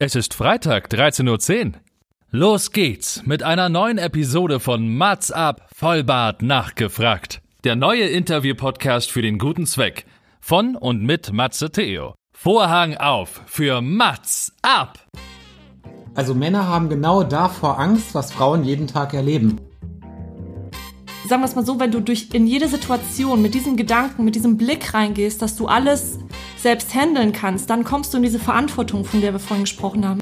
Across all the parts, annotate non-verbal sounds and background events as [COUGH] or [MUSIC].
Es ist Freitag, 13.10 Uhr. Los geht's mit einer neuen Episode von Mats ab, Vollbart nachgefragt. Der neue Interview-Podcast für den guten Zweck. Von und mit Matze Theo. Vorhang auf für Mats ab! Also Männer haben genau davor Angst, was Frauen jeden Tag erleben. Sagen wir es mal so, wenn du durch in jede Situation mit diesem Gedanken, mit diesem Blick reingehst, dass du alles selbst handeln kannst, dann kommst du in diese Verantwortung, von der wir vorhin gesprochen haben.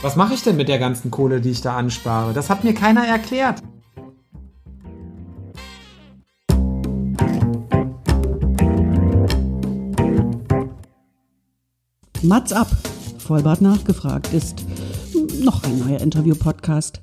Was mache ich denn mit der ganzen Kohle, die ich da anspare? Das hat mir keiner erklärt. Mats ab, Vollbart nachgefragt, ist noch ein neuer Interview-Podcast.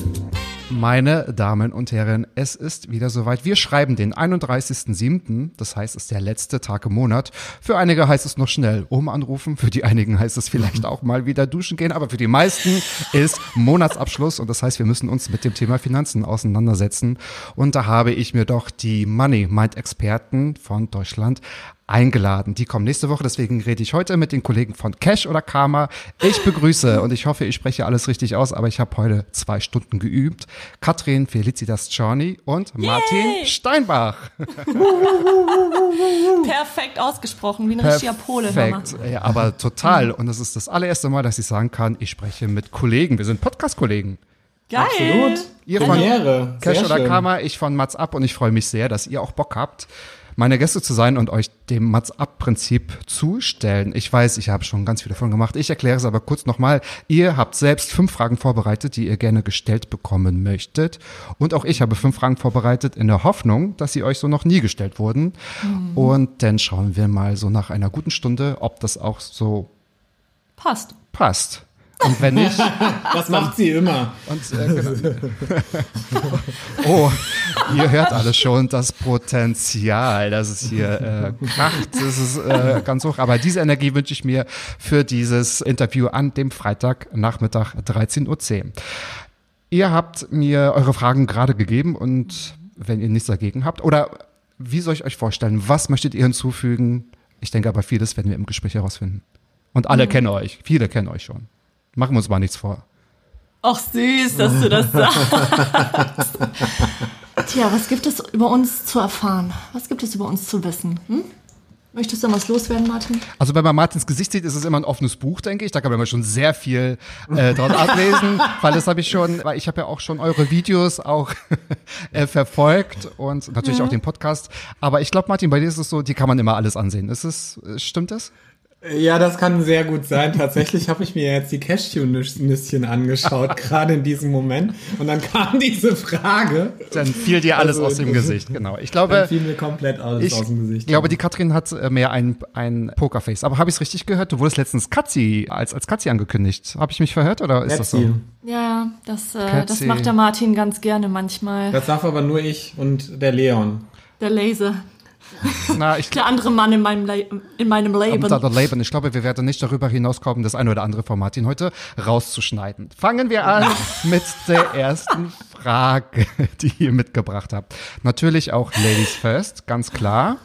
Meine Damen und Herren, es ist wieder soweit. Wir schreiben den 31.07., das heißt, es ist der letzte Tag im Monat. Für einige heißt es noch schnell oben anrufen, für die einigen heißt es vielleicht auch mal wieder duschen gehen, aber für die meisten ist Monatsabschluss und das heißt, wir müssen uns mit dem Thema Finanzen auseinandersetzen. Und da habe ich mir doch die Money Mind Experten von Deutschland eingeladen. Die kommen nächste Woche, deswegen rede ich heute mit den Kollegen von Cash oder Karma. Ich begrüße [LAUGHS] und ich hoffe, ich spreche alles richtig aus, aber ich habe heute zwei Stunden geübt. Katrin Felicitas Czorny und Martin Steinbach. [LAUGHS] Perfekt ausgesprochen, wie ein richtiger Pole. Perfekt, ja, aber total. Und das ist das allererste Mal, dass ich sagen kann, ich spreche mit Kollegen. Wir sind Podcast-Kollegen. Geil. Absolut. Ihr von Premiere. Cash Sehr oder schön. Karma, ich von Mats Ab und ich freue mich sehr, dass ihr auch Bock habt, meine Gäste zu sein und euch dem Mats Ab-Prinzip zu stellen. Ich weiß, ich habe schon ganz viel davon gemacht. Ich erkläre es aber kurz nochmal. Ihr habt selbst fünf Fragen vorbereitet, die ihr gerne gestellt bekommen möchtet. Und auch ich habe fünf Fragen vorbereitet in der Hoffnung, dass sie euch so noch nie gestellt wurden. Und dann schauen wir mal so nach einer guten Stunde, ob das auch so Passt. passt. Und wenn nicht, [LAUGHS] Das macht sie immer. Und, äh, genau. oh, ihr hört alle schon das Potenzial, das es hier äh, kracht. Das ist äh, ganz hoch. Aber diese Energie wünsche ich mir für dieses Interview an dem Freitagnachmittag 13.10 Uhr. Ihr habt mir eure Fragen gerade gegeben und wenn ihr nichts dagegen habt, oder wie soll ich euch vorstellen, was möchtet ihr hinzufügen? Ich denke aber vieles werden wir im Gespräch herausfinden. Und alle kennen euch, viele kennen euch schon. Machen wir uns mal nichts vor. Ach süß, dass du das sagst. [LAUGHS] Tja, was gibt es über uns zu erfahren? Was gibt es über uns zu wissen? Hm? Möchtest du was loswerden, Martin? Also wenn man Martins Gesicht sieht, ist es immer ein offenes Buch, denke ich. Da kann man schon sehr viel äh, dort ablesen, [LAUGHS] weil das habe ich schon, weil ich habe ja auch schon eure Videos auch [LAUGHS] äh, verfolgt und natürlich auch den Podcast. Aber ich glaube, Martin, bei dir ist es so, die kann man immer alles ansehen. Ist es, äh, stimmt das? Ja, das kann sehr gut sein. Tatsächlich habe ich mir jetzt die Cashew-Nüsschen angeschaut, [LAUGHS] gerade in diesem Moment. Und dann kam diese Frage. Dann fiel dir alles Also, aus dem Gesicht. [LAUGHS] Genau. Ich Dann glaube, fiel mir komplett alles ich aus dem Gesicht. glaube, die Katrin hat äh, mehr ein, ein Pokerface. Aber habe ich es richtig gehört? Du wurdest letztens Katzi als als Katzi angekündigt. Habe ich mich verhört oder ist das so? Ja, das, äh, das Katzi. macht der Martin ganz gerne manchmal. Das darf aber nur ich und der Leon. Der Laser. Na, ich Der andere Mann in meinem, Le in meinem Leben. Leben. Ich glaube, wir werden nicht darüber hinauskommen, das eine oder andere von Martin heute rauszuschneiden. Fangen wir an [LAUGHS] mit der ersten Frage, die ihr mitgebracht habt. Natürlich auch Ladies First, ganz klar.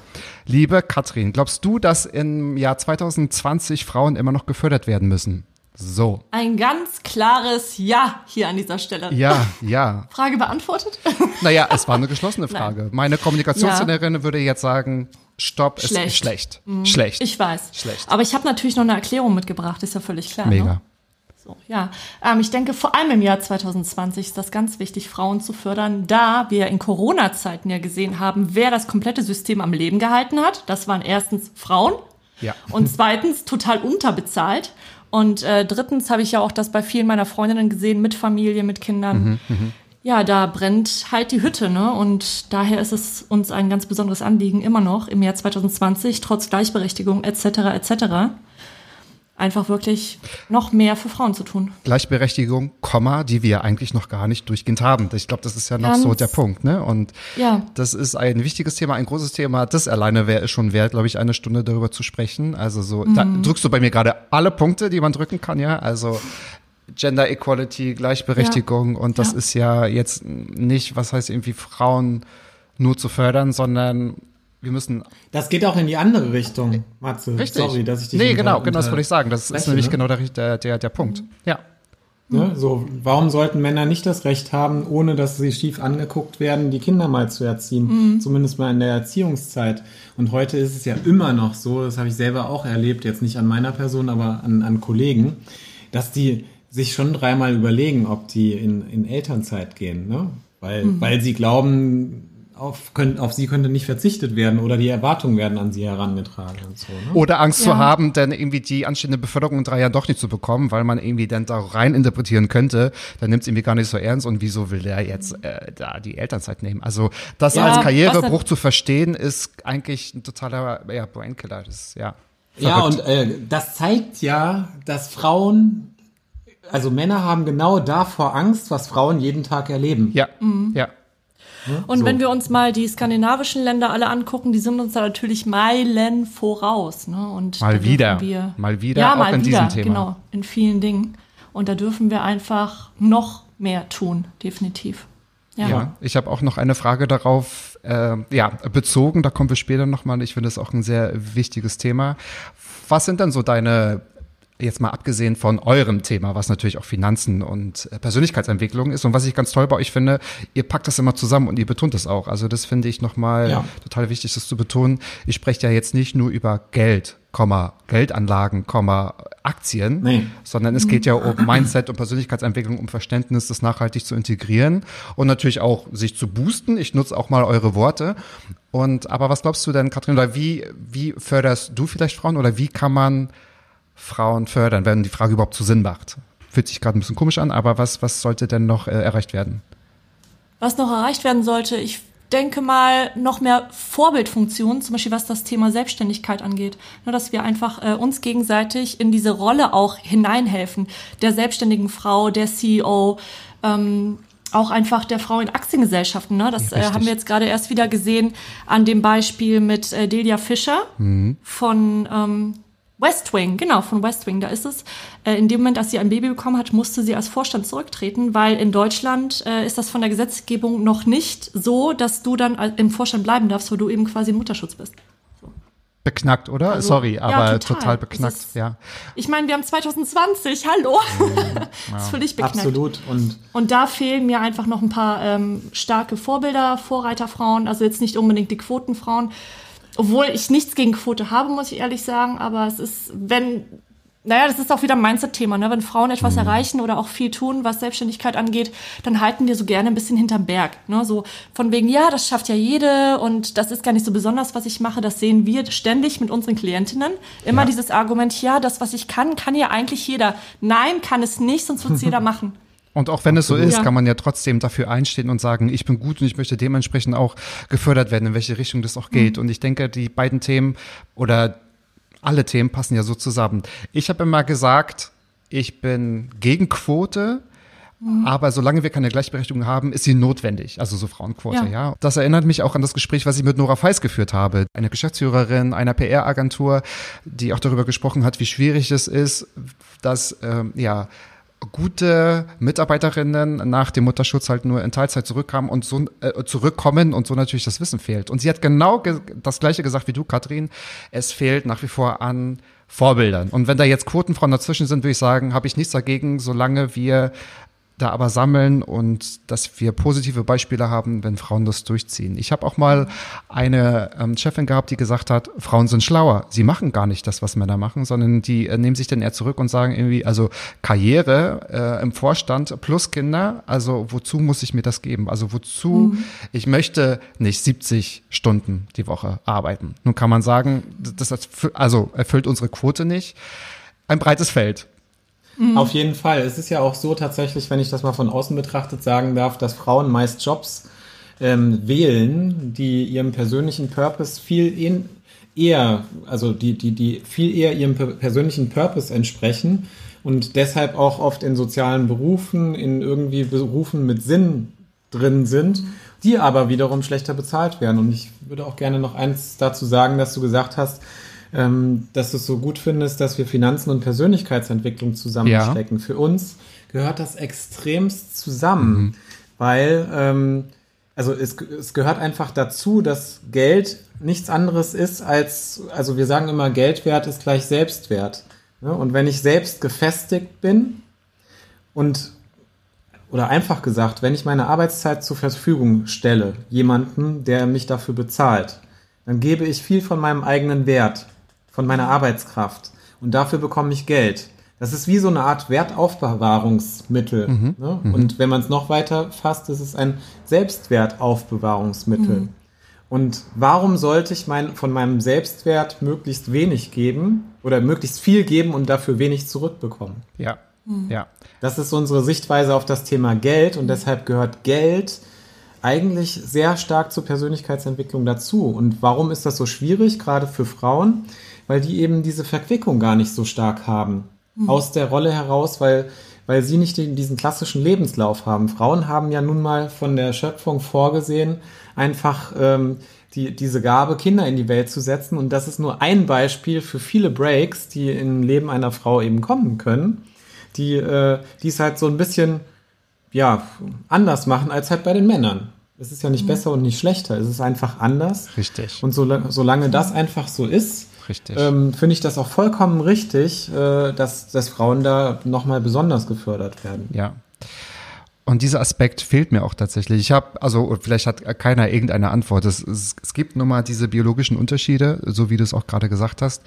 Liebe Katrin, glaubst du, dass im Jahr 2020 Frauen immer noch gefördert werden müssen? So. Ein ganz klares Ja hier an dieser Stelle. Ja, ja. Frage beantwortet? Naja, es war eine geschlossene [LAUGHS] Frage. Meine Kommunikationstrainerin würde jetzt sagen, Stopp, ist Schlecht. schlecht. Schlecht. Ich weiß. Schlecht. Aber ich habe natürlich noch eine Erklärung mitgebracht, ist ja völlig klar. Mega. Ne? So, ja. Ähm, ich denke, vor allem im Jahr 2020 ist das ganz wichtig, Frauen zu fördern, da wir in Corona-Zeiten ja gesehen haben, wer das komplette System am Leben gehalten hat. Das waren erstens Frauen Ja. und zweitens total unterbezahlt. Und äh, drittens habe ich ja auch das bei vielen meiner Freundinnen gesehen, mit Familie, mit Kindern. Ja, da brennt halt die Hütte, ne? Und daher ist es uns ein ganz besonderes Anliegen, immer noch im Jahr 2020, trotz Gleichberechtigung etc. etc. einfach wirklich noch mehr für Frauen zu tun. Gleichberechtigung, Komma, die wir eigentlich noch gar nicht durchgehend haben. Ich glaube, das ist ja noch Ganz- so der Punkt, ne? Und Ja. das ist ein wichtiges Thema, ein großes Thema. Das alleine wäre es schon wert, glaube ich, eine Stunde darüber zu sprechen. Also so, da Mhm. drückst du bei mir gerade alle Punkte, die man drücken kann, ja? Also Gender Equality, Gleichberechtigung und das Ja. ist ja jetzt nicht, was heißt irgendwie Frauen nur zu fördern, sondern wir müssen Das geht auch in die andere Richtung, Matze. richtig. Sorry, dass ich dich Nee, genau, genau, das wollte ich sagen. Das ist Spreche, nämlich ne? genau der, der, der, Punkt. Ja. Ne? So, warum sollten Männer nicht das Recht haben, ohne dass sie schief angeguckt werden, die Kinder mal zu erziehen? Zumindest mal in der Erziehungszeit. Und heute ist es ja immer noch so, das habe ich selber auch erlebt, jetzt nicht an meiner Person, aber an, an Kollegen, dass die sich schon dreimal überlegen, ob die in, in Elternzeit gehen, ne? Weil, weil sie glauben, auf, können, auf sie könnte nicht verzichtet werden oder die Erwartungen werden an sie herangetragen und so. Ne? Oder Angst zu Ja. haben, dann irgendwie die anstehende Beförderung in drei Jahren doch nicht zu bekommen, weil man irgendwie dann da rein interpretieren könnte, dann nimmt es irgendwie gar nicht so ernst und wieso will der jetzt äh, da die Elternzeit nehmen? Also das Ja, als Karrierebruch zu verstehen, ist eigentlich ein totaler ja, Brainkiller. Das ist, ja. Ja, und äh, das zeigt ja, dass Frauen, also Männer haben genau davor Angst, was Frauen jeden Tag erleben. ja, ja. Und So. wenn wir uns mal die skandinavischen Länder alle angucken, die sind uns da natürlich Meilen voraus. Ne? Und Mal wieder. Wir, Mal wieder ja, auch mal in wieder, diesem Thema. Genau, in vielen Dingen. Und da dürfen wir einfach noch mehr tun, definitiv. Ja. Ja, ich habe auch noch eine Frage darauf, äh, ja, bezogen, da kommen wir später nochmal, ich finde das auch ein sehr wichtiges Thema. Was sind denn so deine, jetzt mal abgesehen von eurem Thema, was natürlich auch Finanzen und äh, Persönlichkeitsentwicklung ist und was ich ganz toll bei euch finde, ihr packt das immer zusammen und ihr betont es auch. Also das finde ich nochmal Ja. total wichtig, das zu betonen. Ich spreche ja jetzt nicht nur über Geld, Komma, Geldanlagen, Komma, Aktien, Nee. sondern es geht ja um Mindset und Persönlichkeitsentwicklung, um Verständnis, das nachhaltig zu integrieren und natürlich auch sich zu boosten. Ich nutze auch mal eure Worte. Und aber was glaubst du denn, Katrin, oder wie, wie förderst du vielleicht Frauen oder wie kann man Frauen fördern, wenn die Frage überhaupt zu Sinn macht? Fühlt sich gerade ein bisschen komisch an, aber was, was sollte denn noch äh, erreicht werden? Was noch erreicht werden sollte, ich denke mal, noch mehr Vorbildfunktionen, zum Beispiel was das Thema Selbstständigkeit angeht. Nur, dass wir einfach äh, uns gegenseitig in diese Rolle auch hineinhelfen. Der selbstständigen Frau, der CEO, ähm, auch einfach der Frau in Aktiengesellschaften. Ne? Das äh, haben wir jetzt gerade erst wieder gesehen an dem Beispiel mit äh, Delia Fischer von ähm, West Wing, genau, von West Wing, da ist es. Äh, in dem Moment, als sie ein Baby bekommen hat, musste sie als Vorstand zurücktreten, weil in Deutschland äh, ist das von der Gesetzgebung noch nicht so, dass du dann im Vorstand bleiben darfst, weil du eben quasi im Mutterschutz bist. Beknackt, oder? Also, Sorry, ja, aber total. total, Das beknackt, ist- ja. Ich meine, wir haben 2020, hallo. [LAUGHS] das ist völlig beknackt. Absolut. Und Und da fehlen mir einfach noch ein paar ähm, starke Vorbilder, Vorreiterfrauen, also jetzt nicht unbedingt die Quotenfrauen. Obwohl ich nichts gegen Quote habe, muss ich ehrlich sagen, aber es ist, wenn, naja, das ist auch wieder ein Mindset-Thema, ne? Wenn Frauen etwas Mhm. erreichen oder auch viel tun, was Selbstständigkeit angeht, dann halten wir so gerne ein bisschen hinterm Berg. Ne? So von wegen, ja, das schafft ja jede und das ist gar nicht so besonders, was ich mache. Das sehen wir ständig mit unseren Klientinnen. Immer Ja. dieses Argument, ja, das, was ich kann, kann ja eigentlich jeder. Nein, kann es nicht, sonst wird es [LAUGHS] jeder machen. Und auch wenn es so ist, Ja. kann man ja trotzdem dafür einstehen und sagen, ich bin gut und ich möchte dementsprechend auch gefördert werden, in welche Richtung das auch geht. Und ich denke, die beiden Themen oder alle Themen passen ja so zusammen. Ich habe immer gesagt, ich bin gegen Quote. Aber solange wir keine Gleichberechtigung haben, ist sie notwendig. Also so Frauenquote, ja. Ja. Das erinnert mich auch an das Gespräch, was ich mit Nora Feis geführt habe. Eine Geschäftsführerin einer PR-Agentur, die auch darüber gesprochen hat, wie schwierig es ist, dass, ähm, ja, gute Mitarbeiterinnen nach dem Mutterschutz halt nur in Teilzeit zurückkamen und so äh, zurückkommen und so natürlich das Wissen fehlt. Und sie hat genau ge das gleiche gesagt wie du, Katrin. Es fehlt nach wie vor an Vorbildern. Und wenn da jetzt Quotenfrauen dazwischen sind, würde ich sagen, habe ich nichts dagegen, solange wir da aber sammeln und dass wir positive Beispiele haben, wenn Frauen das durchziehen. Ich habe auch mal eine ähm, Chefin gehabt, die gesagt hat, Frauen sind schlauer. Sie machen gar nicht das, was Männer machen, sondern die äh, nehmen sich dann eher zurück und sagen irgendwie, also Karriere äh, im Vorstand plus Kinder, also wozu muss ich mir das geben? Also wozu, ich möchte nicht 70 Stunden die Woche arbeiten. Nun kann man sagen, das erfü- also erfüllt unsere Quote nicht. Ein breites Feld. Auf jeden Fall. Es ist ja auch so tatsächlich, wenn ich das mal von außen betrachtet sagen darf, dass Frauen meist Jobs ähm, wählen, die ihrem persönlichen Purpose viel ähn eher, also die, die, die viel eher ihrem per- persönlichen Purpose entsprechen und deshalb auch oft in sozialen Berufen, in irgendwie Berufen mit Sinn drin sind, die aber wiederum schlechter bezahlt werden. Und ich würde auch gerne noch eins dazu sagen, dass du gesagt hast, ähm, dass du es so gut findest, dass wir Finanzen und Persönlichkeitsentwicklung zusammenstecken. Für uns gehört das extremst zusammen, weil ähm, also es, es gehört einfach dazu, dass Geld nichts anderes ist als, also wir sagen immer, Geldwert ist gleich Selbstwert. Ne? Und wenn ich selbst gefestigt bin und oder einfach gesagt, wenn ich meine Arbeitszeit zur Verfügung stelle, jemanden, der mich dafür bezahlt, dann gebe ich viel von meinem eigenen Wert, von meiner Arbeitskraft und dafür bekomme ich Geld. Das ist wie so eine Art Wertaufbewahrungsmittel. ne? Und wenn man es noch weiter fasst, ist es ein Selbstwertaufbewahrungsmittel. Und warum sollte ich mein, von meinem Selbstwert möglichst wenig geben oder möglichst viel geben und dafür wenig zurückbekommen? Ja. Ja. Das ist unsere Sichtweise auf das Thema Geld und deshalb gehört Geld eigentlich sehr stark zur Persönlichkeitsentwicklung dazu. Und warum ist das so schwierig, gerade für Frauen? Weil die eben diese Verquickung gar nicht so stark haben. Aus der Rolle heraus, weil, weil sie nicht den, diesen klassischen Lebenslauf haben. Frauen haben ja nun mal von der Schöpfung vorgesehen, einfach ähm, die, diese Gabe, Kinder in die Welt zu setzen. Und das ist nur ein Beispiel für viele Breaks, die im Leben einer Frau eben kommen können die, äh, die es halt so ein bisschen, ja, anders machen als halt bei den Männern. Es ist ja nicht besser und nicht schlechter, es ist einfach anders. Richtig. Und solange, solange das einfach so ist, Richtig. ähm, finde ich das auch vollkommen richtig, äh, dass, dass Frauen da nochmal besonders gefördert werden. Ja. Und dieser Aspekt fehlt mir auch tatsächlich. Ich habe, also vielleicht hat keiner irgendeine Antwort. Es, es, es gibt nun mal diese biologischen Unterschiede, so wie du es auch gerade gesagt hast.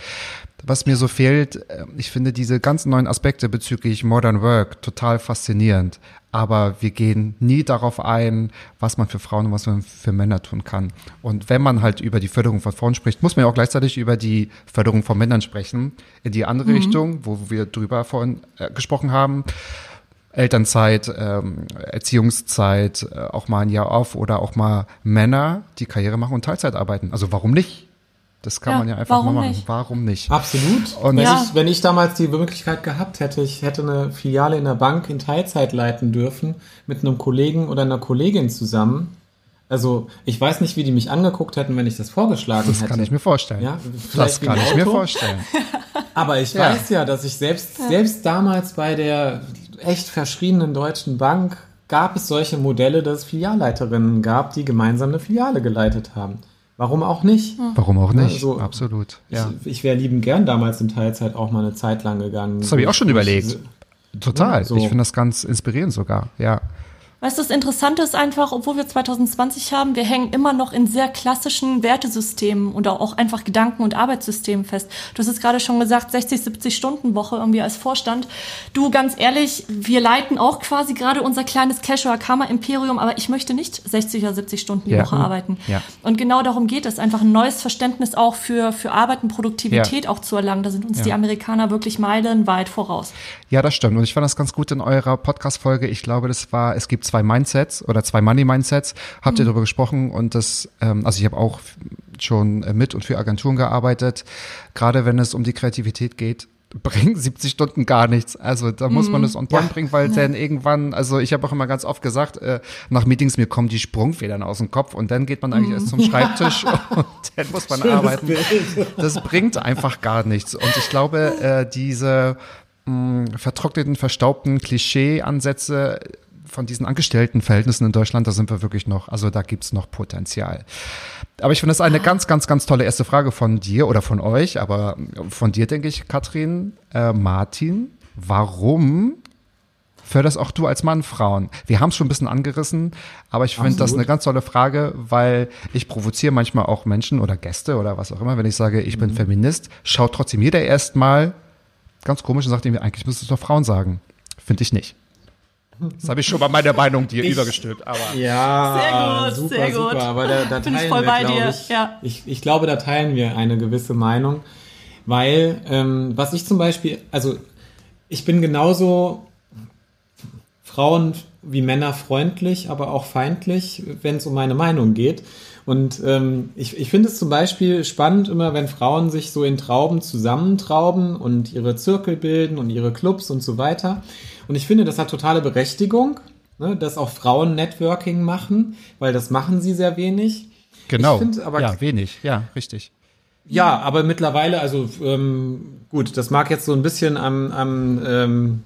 Was mir so fehlt, äh, ich finde diese ganzen neuen Aspekte bezüglich Modern Work total faszinierend. Aber wir gehen nie darauf ein, was man für Frauen und was man für Männer tun kann. Und wenn man halt über die Förderung von Frauen spricht, muss man ja auch gleichzeitig über die Förderung von Männern sprechen. In die andere Richtung, wo wir drüber vorhin äh, gesprochen haben. Elternzeit, ähm, Erziehungszeit, äh, auch mal ein Jahr auf oder auch mal Männer, die Karriere machen und Teilzeit arbeiten. Also warum nicht? Das kann Ja, man ja einfach mal machen. nicht? Warum nicht? Absolut. Und- wenn, Ja. ich, wenn ich damals die Möglichkeit gehabt hätte, ich hätte eine Filiale in der Bank in Teilzeit leiten dürfen, mit einem Kollegen oder einer Kollegin zusammen. Also, ich weiß nicht, wie die mich angeguckt hätten, wenn ich das vorgeschlagen Das hätte. kann ich mir vorstellen. Ja, das kann ich mir vorstellen. [LAUGHS] Aber ich Ja. weiß ja, dass ich selbst, selbst damals bei der echt verschriebenen Deutschen Bank gab es solche Modelle, dass es Filialleiterinnen gab, die gemeinsam eine Filiale geleitet haben. Warum auch nicht? Warum auch nicht? Also, Absolut. Ja. Ich, ich wäre liebend gern damals in Teilzeit auch mal eine Zeit lang gegangen. Das habe ich auch schon überlegt. Total. so. Ich finde das ganz inspirierend sogar. Ja. Weißt du, das Interessante ist einfach, obwohl wir 2020 haben, wir hängen immer noch in sehr klassischen Wertesystemen oder auch einfach Gedanken- und Arbeitssystemen fest. Du hast es gerade schon gesagt, 60, 70 Stunden Woche irgendwie als Vorstand. Du, ganz ehrlich, wir leiten auch quasi gerade unser kleines Cash- oder Karma-Imperium, aber ich möchte nicht 60 oder 70 Stunden die Ja. Woche arbeiten. Ja. Und genau darum geht es, einfach ein neues Verständnis auch für, für Arbeit und Produktivität auch zu erlangen. Da sind uns Ja. die Amerikaner wirklich meilenweit voraus. Ja, das stimmt. Und ich fand das ganz gut in eurer Podcast-Folge. Ich glaube, das war, es gibt zwei Mindsets oder zwei Money-Mindsets. Habt ihr darüber gesprochen? Und das, ähm, also ich habe auch schon äh, mit und für Agenturen gearbeitet. Gerade wenn es um die Kreativität geht, [LAUGHS] bringen 70 Stunden gar nichts. Also da muss man es on point Ja. bringen, weil dann irgendwann, also ich habe auch immer ganz oft gesagt, äh, nach Meetings mir kommen die Sprungfedern aus dem Kopf und dann geht man eigentlich erst zum Schreibtisch [LAUGHS] [LAUGHS] und dann muss man arbeiten. Das bringt einfach gar nichts. Und ich glaube, äh, diese mh, vertrockneten, verstaubten Klischee-Ansätze von diesen Angestelltenverhältnissen in Deutschland, da sind wir wirklich noch, also da gibt's noch Potenzial. Aber ich finde das eine ganz, ganz, ganz tolle erste Frage von dir oder von euch, aber von dir denke ich, Katrin, äh, Martin, warum förderst auch du als Mann Frauen? Wir haben es schon ein bisschen angerissen, aber ich finde das eine ganz tolle Frage, weil ich provoziere manchmal auch Menschen oder Gäste oder was auch immer, wenn ich sage, ich bin Feminist, schaut trotzdem jeder erstmal ganz komisch und sagt irgendwie, eigentlich müsstest du doch Frauen sagen. Finde ich nicht. Das habe ich schon mal meine Meinung dir Ich- übergestülpt, aber. Ja, Sehr gut, super, sehr gut. super. Aber da, da Bin ich teilen voll wir, bei glaube dir, ich, ja. ich, ich glaube, da teilen wir eine gewisse Meinung, weil ähm, was ich zum Beispiel, also ich bin genauso Frauen wie Männer freundlich, aber auch feindlich, wenn es um meine Meinung geht. Und ähm, ich, ich finde es zum Beispiel spannend immer, wenn Frauen sich so in Trauben zusammentrauben und ihre Zirkel bilden und ihre Clubs und so weiter. Und ich finde, das hat totale Berechtigung, ne, dass auch Frauen Networking machen, weil das machen sie sehr wenig. Genau. Aber ja, wenig. Ja, richtig. ja, aber mittlerweile, also ähm, gut, das mag jetzt so ein bisschen am, am ähm,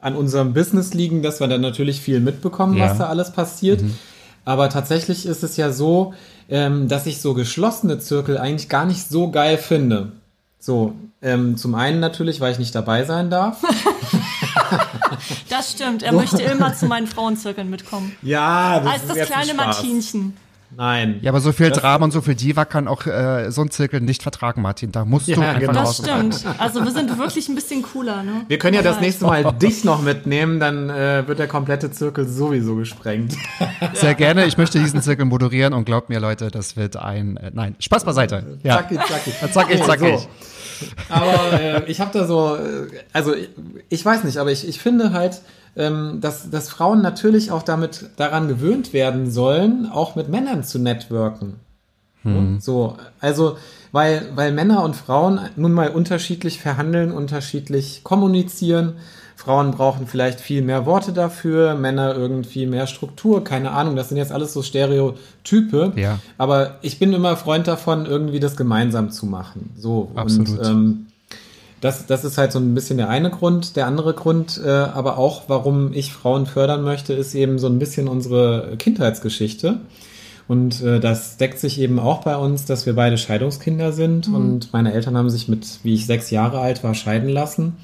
an unserem Business liegen, dass wir dann natürlich viel mitbekommen, Ja. was da alles passiert. Aber tatsächlich ist es ja so, ähm, dass ich so geschlossene Zirkel eigentlich gar nicht so geil finde. So, ähm, zum einen natürlich, weil ich nicht dabei sein darf. [LAUGHS] Das stimmt. Er möchte immer zu meinen Frauenzirkeln mitkommen. Ja, das Als ist das ein kleine Spaß. Martinchen. Nein. Ja, aber so viel Drama und so viel Diva kann auch äh, so ein Zirkel nicht vertragen, Martin. Da musst du Ja, einfach genau. Das stimmt. Also wir sind wirklich ein bisschen cooler, ne? Wir können ja das nächste Mal dich noch mitnehmen, dann äh, wird der komplette Zirkel sowieso gesprengt. [LAUGHS] Sehr gerne. Ich möchte diesen Zirkel moderieren und glaubt mir, Leute, das wird ein. Äh, nein, Spaß beiseite. Ja. Zacki, zacki. Zackig, Okay, zackig. so. Aber äh, ich habe da so, äh, also ich, ich weiß nicht, aber ich, ich finde halt, ähm, dass, dass Frauen natürlich auch damit daran gewöhnt werden sollen, auch mit Männern zu networken. So, also weil, weil Männer und Frauen nun mal unterschiedlich verhandeln, unterschiedlich kommunizieren. Frauen brauchen vielleicht viel mehr Worte dafür, Männer irgendwie mehr Struktur, keine Ahnung, das sind jetzt alles so Stereotype. Ja. Aber ich bin immer Freund davon, irgendwie das gemeinsam zu machen. So, Absolut. und ähm, das, das ist halt so ein bisschen der eine Grund. Der andere Grund, äh, aber auch, warum ich Frauen fördern möchte, ist eben so ein bisschen unsere Kindheitsgeschichte. Und äh, das deckt sich eben auch bei uns, dass wir beide Scheidungskinder sind. Und meine Eltern haben sich mit, wie ich sechs Jahre alt war, scheiden lassen.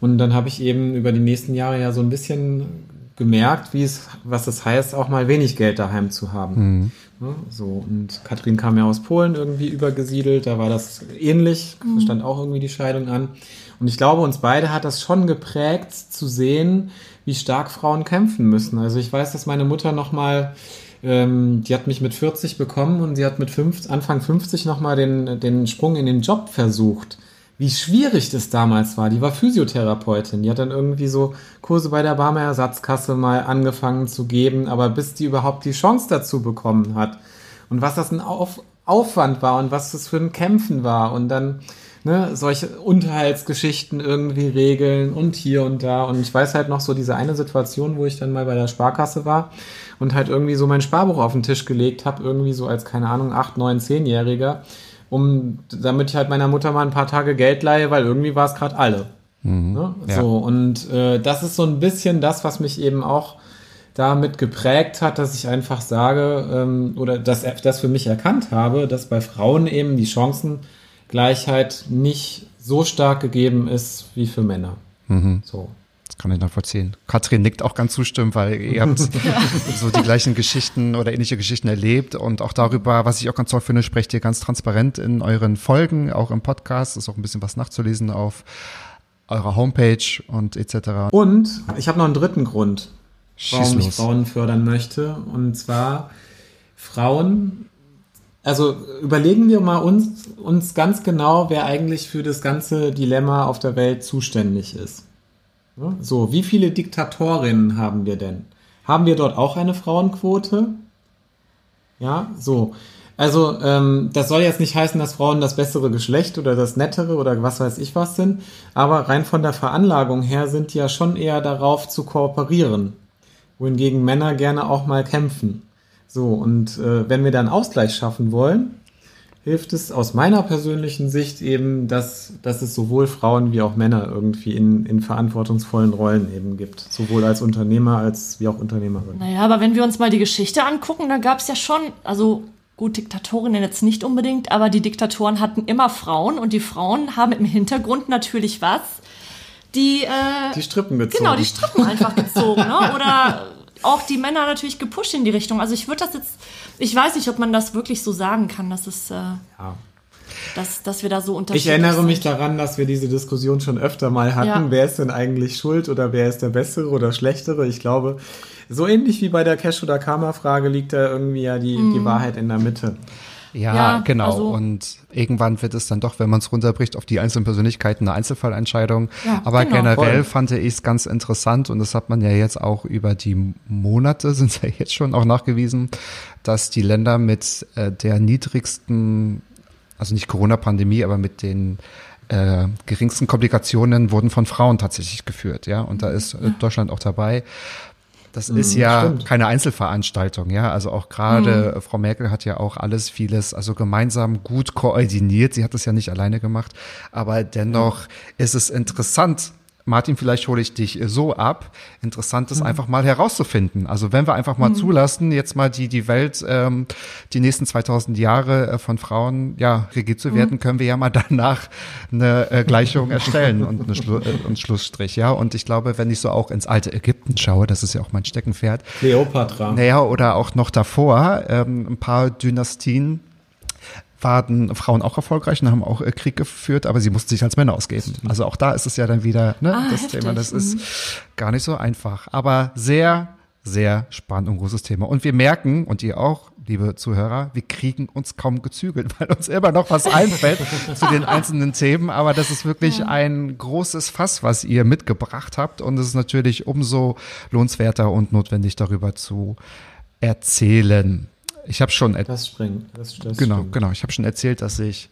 Und dann habe ich eben über die nächsten Jahre ja so ein bisschen gemerkt, wie es, was es heißt, auch mal wenig Geld daheim zu haben. Ne, So, und Katrin kam ja aus Polen irgendwie übergesiedelt, da war das ähnlich, da stand auch irgendwie die Scheidung an. Und ich glaube, uns beide hat das schon geprägt zu sehen, wie stark Frauen kämpfen müssen. Also ich weiß, dass meine Mutter nochmal, ähm, die hat mich mit 40 bekommen und sie hat mit 50, Anfang 50 nochmal den, den Sprung in den Job versucht. Wie schwierig das damals war. Die war Physiotherapeutin. Die hat dann irgendwie so Kurse bei der Barmer Ersatzkasse mal angefangen zu geben, aber bis die überhaupt die Chance dazu bekommen hat. Und was das ein Auf Aufwand war und was das für ein Kämpfen war und dann ne, solche Unterhaltsgeschichten irgendwie regeln und hier und da. Und ich weiß halt noch so diese eine Situation, wo ich dann mal bei der Sparkasse war und halt irgendwie so mein Sparbuch auf den Tisch gelegt habe, irgendwie so als, keine Ahnung, 8, 9, 10-Jähriger, um, damit ich halt meiner Mutter mal ein paar Tage Geld leihe, weil irgendwie war es gerade alle. Ne? ja. So, und äh, das ist so ein bisschen das, was mich eben auch damit geprägt hat, dass ich einfach sage, ähm, oder dass das für mich erkannt habe, dass bei Frauen eben die Chancengleichheit nicht so stark gegeben ist wie für Männer. So. Kann ich nachvollziehen. Katrin nickt auch ganz zustimmend, weil ihr habt [LAUGHS] so die gleichen Geschichten oder ähnliche Geschichten erlebt und auch darüber, was ich auch ganz toll finde, sprecht ihr ganz transparent in euren Folgen, auch im Podcast. Ist auch ein bisschen was nachzulesen auf eurer Homepage und etc. Und ich habe noch einen dritten Grund, warum Schieß ich los. Frauen fördern möchte. Und zwar Frauen, also überlegen wir mal uns, uns ganz genau, wer eigentlich für das ganze Dilemma auf der Welt zuständig ist. Ja, So, wie viele Diktatorinnen haben wir denn? Haben wir dort auch eine Frauenquote? Ja, so. Also, ähm, das soll jetzt nicht heißen, dass Frauen das bessere Geschlecht oder das nettere oder was weiß ich was sind, aber rein von der Veranlagung her sind die ja schon eher darauf zu kooperieren, wohingegen Männer gerne auch mal kämpfen. So, und äh, wenn wir dann Ausgleich schaffen wollen, hilft es aus meiner persönlichen Sicht eben, dass, dass es sowohl Frauen wie auch Männer irgendwie in, in verantwortungsvollen Rollen eben gibt. Sowohl als Unternehmer als wie auch Unternehmerin. Naja, aber wenn wir uns mal die Geschichte angucken, da gab es ja schon, also gut, Diktatorinnen jetzt nicht unbedingt, aber die Diktatoren hatten immer Frauen und die Frauen haben im Hintergrund natürlich was? Die, äh, Die Strippen gezogen. genau, die Strippen einfach gezogen, ne? [LAUGHS] Oder auch die Männer natürlich gepusht in die Richtung. Also ich würde das jetzt, ich weiß nicht, ob man das wirklich so sagen kann, dass es, äh, Ja. dass, dass wir da so Ich unterschiedlich erinnere sind. mich daran, dass wir diese Diskussion schon öfter mal hatten. Ja. Wer ist denn eigentlich schuld oder wer ist der bessere oder schlechtere? Ich glaube, so ähnlich wie bei der Cash- oder Karma-Frage liegt da irgendwie ja die, Mhm. die Wahrheit in der Mitte. Ja, Ja, genau. also- und irgendwann wird es dann doch, wenn man es runterbricht, auf die einzelnen Persönlichkeiten eine Einzelfallentscheidung. Ja, Aber genau. generell Voll. fand ich es ganz interessant und das hat man ja jetzt auch über die Monate, [LAUGHS] sind es ja jetzt schon auch nachgewiesen, dass die Länder mit äh, der niedrigsten, also nicht Corona-Pandemie, aber mit den äh, geringsten Komplikationen wurden von Frauen tatsächlich geführt, ja. Und da ist äh, Deutschland auch dabei. Das ist ja stimmt. keine Einzelveranstaltung, ja. Also auch gerade äh, Frau Merkel hat ja auch alles, vieles, also gemeinsam gut koordiniert. Sie hat das ja nicht alleine gemacht. Aber dennoch ist es interessant. Martin, vielleicht hole ich dich so ab. Interessant ist einfach mal herauszufinden. Also wenn wir einfach mal zulassen, jetzt mal die, die Welt, ähm, die nächsten 2000 Jahre äh, von Frauen, ja, regiert zu werden, können wir ja mal [LAUGHS] danach eine äh, Gleichung erstellen und eine Schlu äh, Schlussstrich, ja. Und ich glaube, wenn ich so auch ins alte Ägypten schaue, das ist ja auch mein Steckenpferd, Kleopatra. naja, oder auch noch davor, ähm, ein paar Dynastien waren Frauen auch erfolgreich und haben auch äh, Krieg geführt, aber sie mussten sich als Männer ausgeben. Also auch da ist es ja dann wieder ne, Ah, das heftig. Thema. Das ist gar nicht so einfach, aber sehr, sehr spannend und großes Thema. Und wir merken, und ihr auch, liebe Zuhörer, wir kriegen uns kaum gezügelt, [LAUGHS] weil uns immer noch was einfällt [LAUGHS] zu den einzelnen Themen. Aber das ist wirklich ein großes Fass, was ihr mitgebracht habt. Und es ist natürlich umso lohnenswerter und notwendig, darüber zu erzählen. Ich habe schon Das springt. Das, das Genau, stimmt. genau. Ich habe schon erzählt, dass ich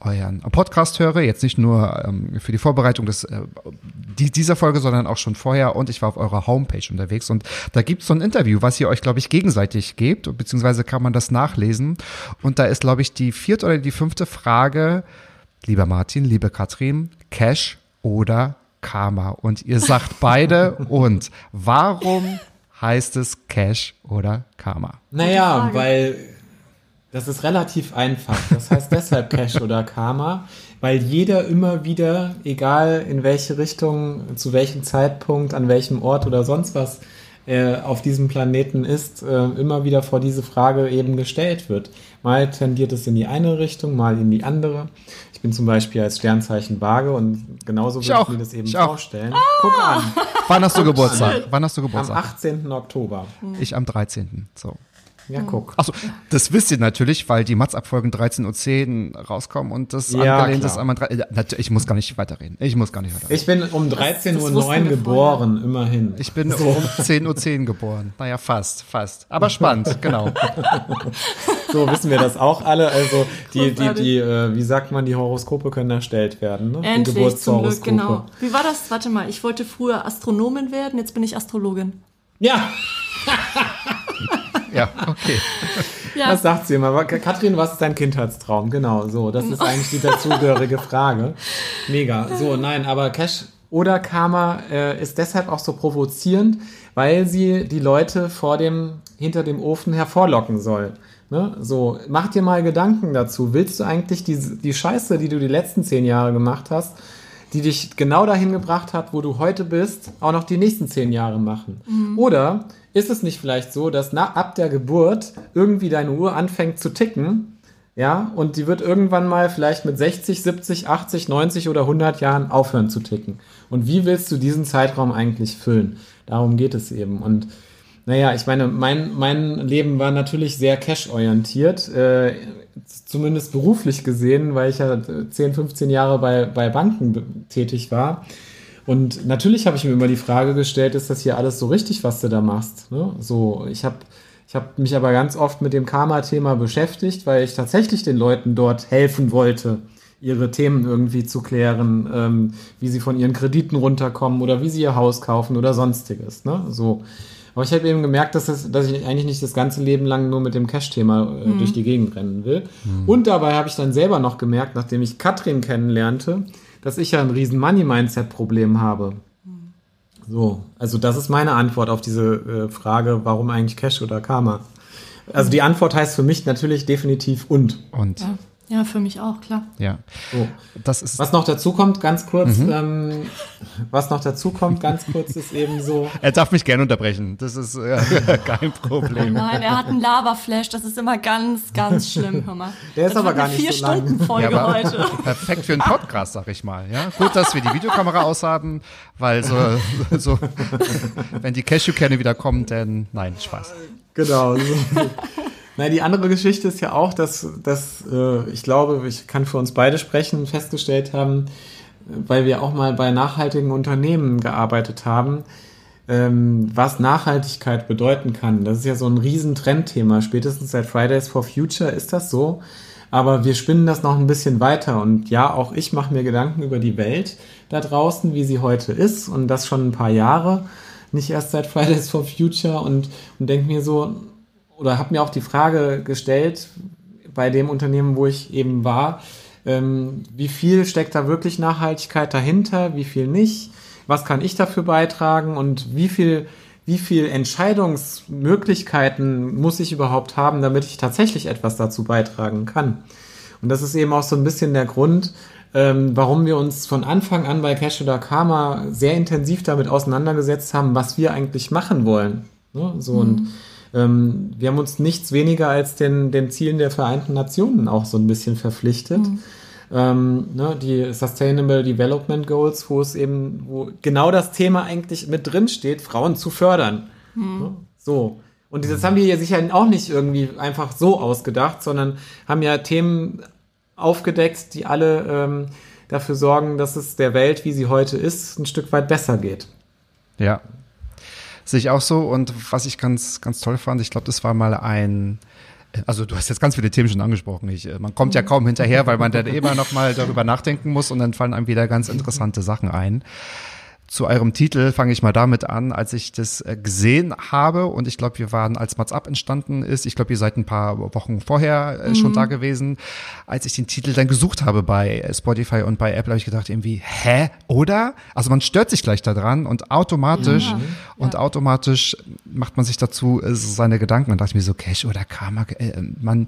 euren Podcast höre, jetzt nicht nur ähm, für die Vorbereitung des, äh, die, dieser Folge, sondern auch schon vorher. Und ich war auf eurer Homepage unterwegs und da gibt es so ein Interview, was ihr euch, glaube ich, gegenseitig gebt, beziehungsweise kann man das nachlesen. Und da ist, glaube ich, die vierte oder die fünfte Frage, lieber Martin, liebe Katrin, Cash oder Karma? Und ihr sagt beide [LAUGHS] und warum heißt es Cash oder Karma? Naja, weil das ist relativ einfach. Das heißt deshalb Cash oder Karma, weil jeder immer wieder, egal in welche Richtung, zu welchem Zeitpunkt, an welchem Ort oder sonst was äh, auf diesem Planeten ist, äh, immer wieder vor diese Frage eben gestellt wird. Mal tendiert es in die eine Richtung, mal in die andere. Ich bin zum Beispiel als Sternzeichen Waage und genauso Ich würde ich auch. mir das eben Ich vorstellen. Guck an, Wann hast du Geburtstag? Wann hast du am Geburtstag? 18. Oktober. Ich am 13. So. Ja, guck. Achso, das wisst ihr natürlich, weil die Matz-Abfolgen 13.10 Uhr rauskommen und das Ja, angelehnt ist an äh, Ich muss gar nicht weiterreden. Ich muss gar nicht weiterreden. Ich bin um 13.09 das Uhr geboren, immerhin. Ich bin um 10.10 Uhr geboren. Naja, fast, fast. Aber spannend, [LAUGHS] genau. So wissen wir das auch alle. Also die, die, die, äh, wie sagt man, die Horoskope können erstellt werden. Ne? die Endlich, zum Glück, Geburtshoroskope. genau. Wie war das? Warte mal, ich wollte früher Astronomin werden, jetzt bin ich Astrologin. Ja, [LAUGHS] [LAUGHS] Ja, okay. Ja, das sagt sie immer. Aber Katrin, was ist dein Kindheitstraum? Genau, so. Das ist eigentlich die dazugehörige Frage. Mega. So, nein, aber Cash oder Karma äh, ist deshalb auch so provozierend, weil sie die Leute vor dem, hinter dem Ofen hervorlocken soll. Ne? So, mach dir mal Gedanken dazu. Willst du eigentlich die, die Scheiße, die du die letzten zehn Jahre gemacht hast, die dich genau dahin gebracht hat, wo du heute bist, auch noch die nächsten zehn Jahre machen? Oder ist es nicht vielleicht so, dass na, ab der Geburt irgendwie deine Uhr anfängt zu ticken, ja, und die wird irgendwann mal vielleicht mit 60, 70, 80, 90 oder 100 Jahren aufhören zu ticken? Und wie willst du diesen Zeitraum eigentlich füllen? Darum geht es eben. Und naja, ich meine, mein, mein Leben war natürlich sehr cash-orientiert, äh, zumindest beruflich gesehen, weil ich ja 10, 15 Jahre bei, bei Banken tätig war. Und natürlich habe ich mir immer die Frage gestellt, ist das hier alles so richtig, was du da machst? Ne? So, ich habe ich hab mich aber ganz oft mit dem Karma-Thema beschäftigt, weil ich tatsächlich den Leuten dort helfen wollte, ihre Themen irgendwie zu klären, ähm, wie sie von ihren Krediten runterkommen oder wie sie ihr Haus kaufen oder sonstiges. Ne? So. Aber ich habe eben gemerkt, dass, das, dass ich eigentlich nicht das ganze Leben lang nur mit dem Cash-Thema äh, durch die Gegend rennen will. Und dabei habe ich dann selber noch gemerkt, nachdem ich Katrin kennenlernte, dass ich ja ein riesen Money-Mindset-Problem habe. So, also das ist meine Antwort auf diese äh, Frage, warum eigentlich Cash oder Karma? Also die Antwort heißt für mich natürlich definitiv und. Und ja. Ja, für mich auch, klar. ja, So. das ist. Was noch dazu kommt, ganz kurz, ähm, was noch dazu kommt, ganz kurz, ist eben so, [LAUGHS] Er darf mich gerne unterbrechen. Das ist äh, [LAUGHS] kein Problem. Nein, er hat einen Lava-Flash, das ist immer ganz, ganz schlimm, hör mal. Der ist das aber gar eine nicht so lang. Vier-Stunden-Folge Ja, aber- heute. [LAUGHS] Perfekt für einen Podcast, sag ich mal. Ja, gut, dass wir die Videokamera aushaben, weil so, so wenn die Cashewkerne wieder kommen, dann nein, Spaß. genau. So. Na, die andere Geschichte ist ja auch, dass, dass äh, ich glaube, ich kann für uns beide sprechen, festgestellt haben, weil wir auch mal bei nachhaltigen Unternehmen gearbeitet haben, ähm, was Nachhaltigkeit bedeuten kann. Das ist ja so ein Riesentrendthema. Spätestens seit Fridays for Future ist das so. Aber wir spinnen das noch ein bisschen weiter. Und ja, auch ich mache mir Gedanken über die Welt da draußen, wie sie heute ist. Und das schon ein paar Jahre. Nicht erst seit Fridays for Future. Und, und denke mir so, oder habe mir auch die Frage gestellt, bei dem Unternehmen, wo ich eben war, ähm, wie viel steckt da wirklich Nachhaltigkeit dahinter, wie viel nicht, was kann ich dafür beitragen und wie viel, wie viel Entscheidungsmöglichkeiten muss ich überhaupt haben, damit ich tatsächlich etwas dazu beitragen kann. Und das ist eben auch so ein bisschen der Grund, ähm, warum wir uns von Anfang an bei Cash oder Karma sehr intensiv damit auseinandergesetzt haben, was wir eigentlich machen wollen. Ne? So mhm. und ähm, wir haben uns nichts weniger als den, den Zielen der Vereinten Nationen auch so ein bisschen verpflichtet. Mhm. Ähm, ne, die Sustainable Development Goals, wo es eben, wo genau das Thema eigentlich mit drin steht, Frauen zu fördern. Mhm. Ne? So. Und das haben die ja sicher auch nicht irgendwie einfach so ausgedacht, sondern haben ja Themen aufgedeckt, die alle ähm, dafür sorgen, dass es der Welt, wie sie heute ist, ein Stück weit besser geht. Ja, Sehe ich auch so. Und was ich ganz, ganz toll fand, ich glaube, das war mal ein, also du hast jetzt ganz viele Themen schon angesprochen. Ich, äh, man kommt ja kaum hinterher, weil man dann immer noch mal darüber nachdenken muss und dann fallen einem wieder ganz interessante Sachen ein zu eurem Titel fange ich mal damit an, als ich das äh, gesehen habe und ich glaube, wir waren, als Mats Up entstanden ist, ich glaube, ihr seid ein paar Wochen vorher äh, mhm. schon da gewesen, als ich den Titel dann gesucht habe bei Spotify und bei Apple, habe ich gedacht irgendwie, hä, oder? Also man stört sich gleich daran und automatisch ja. und ja. automatisch macht man sich dazu äh, seine Gedanken und dachte mir so, Cash oder Karma, äh, man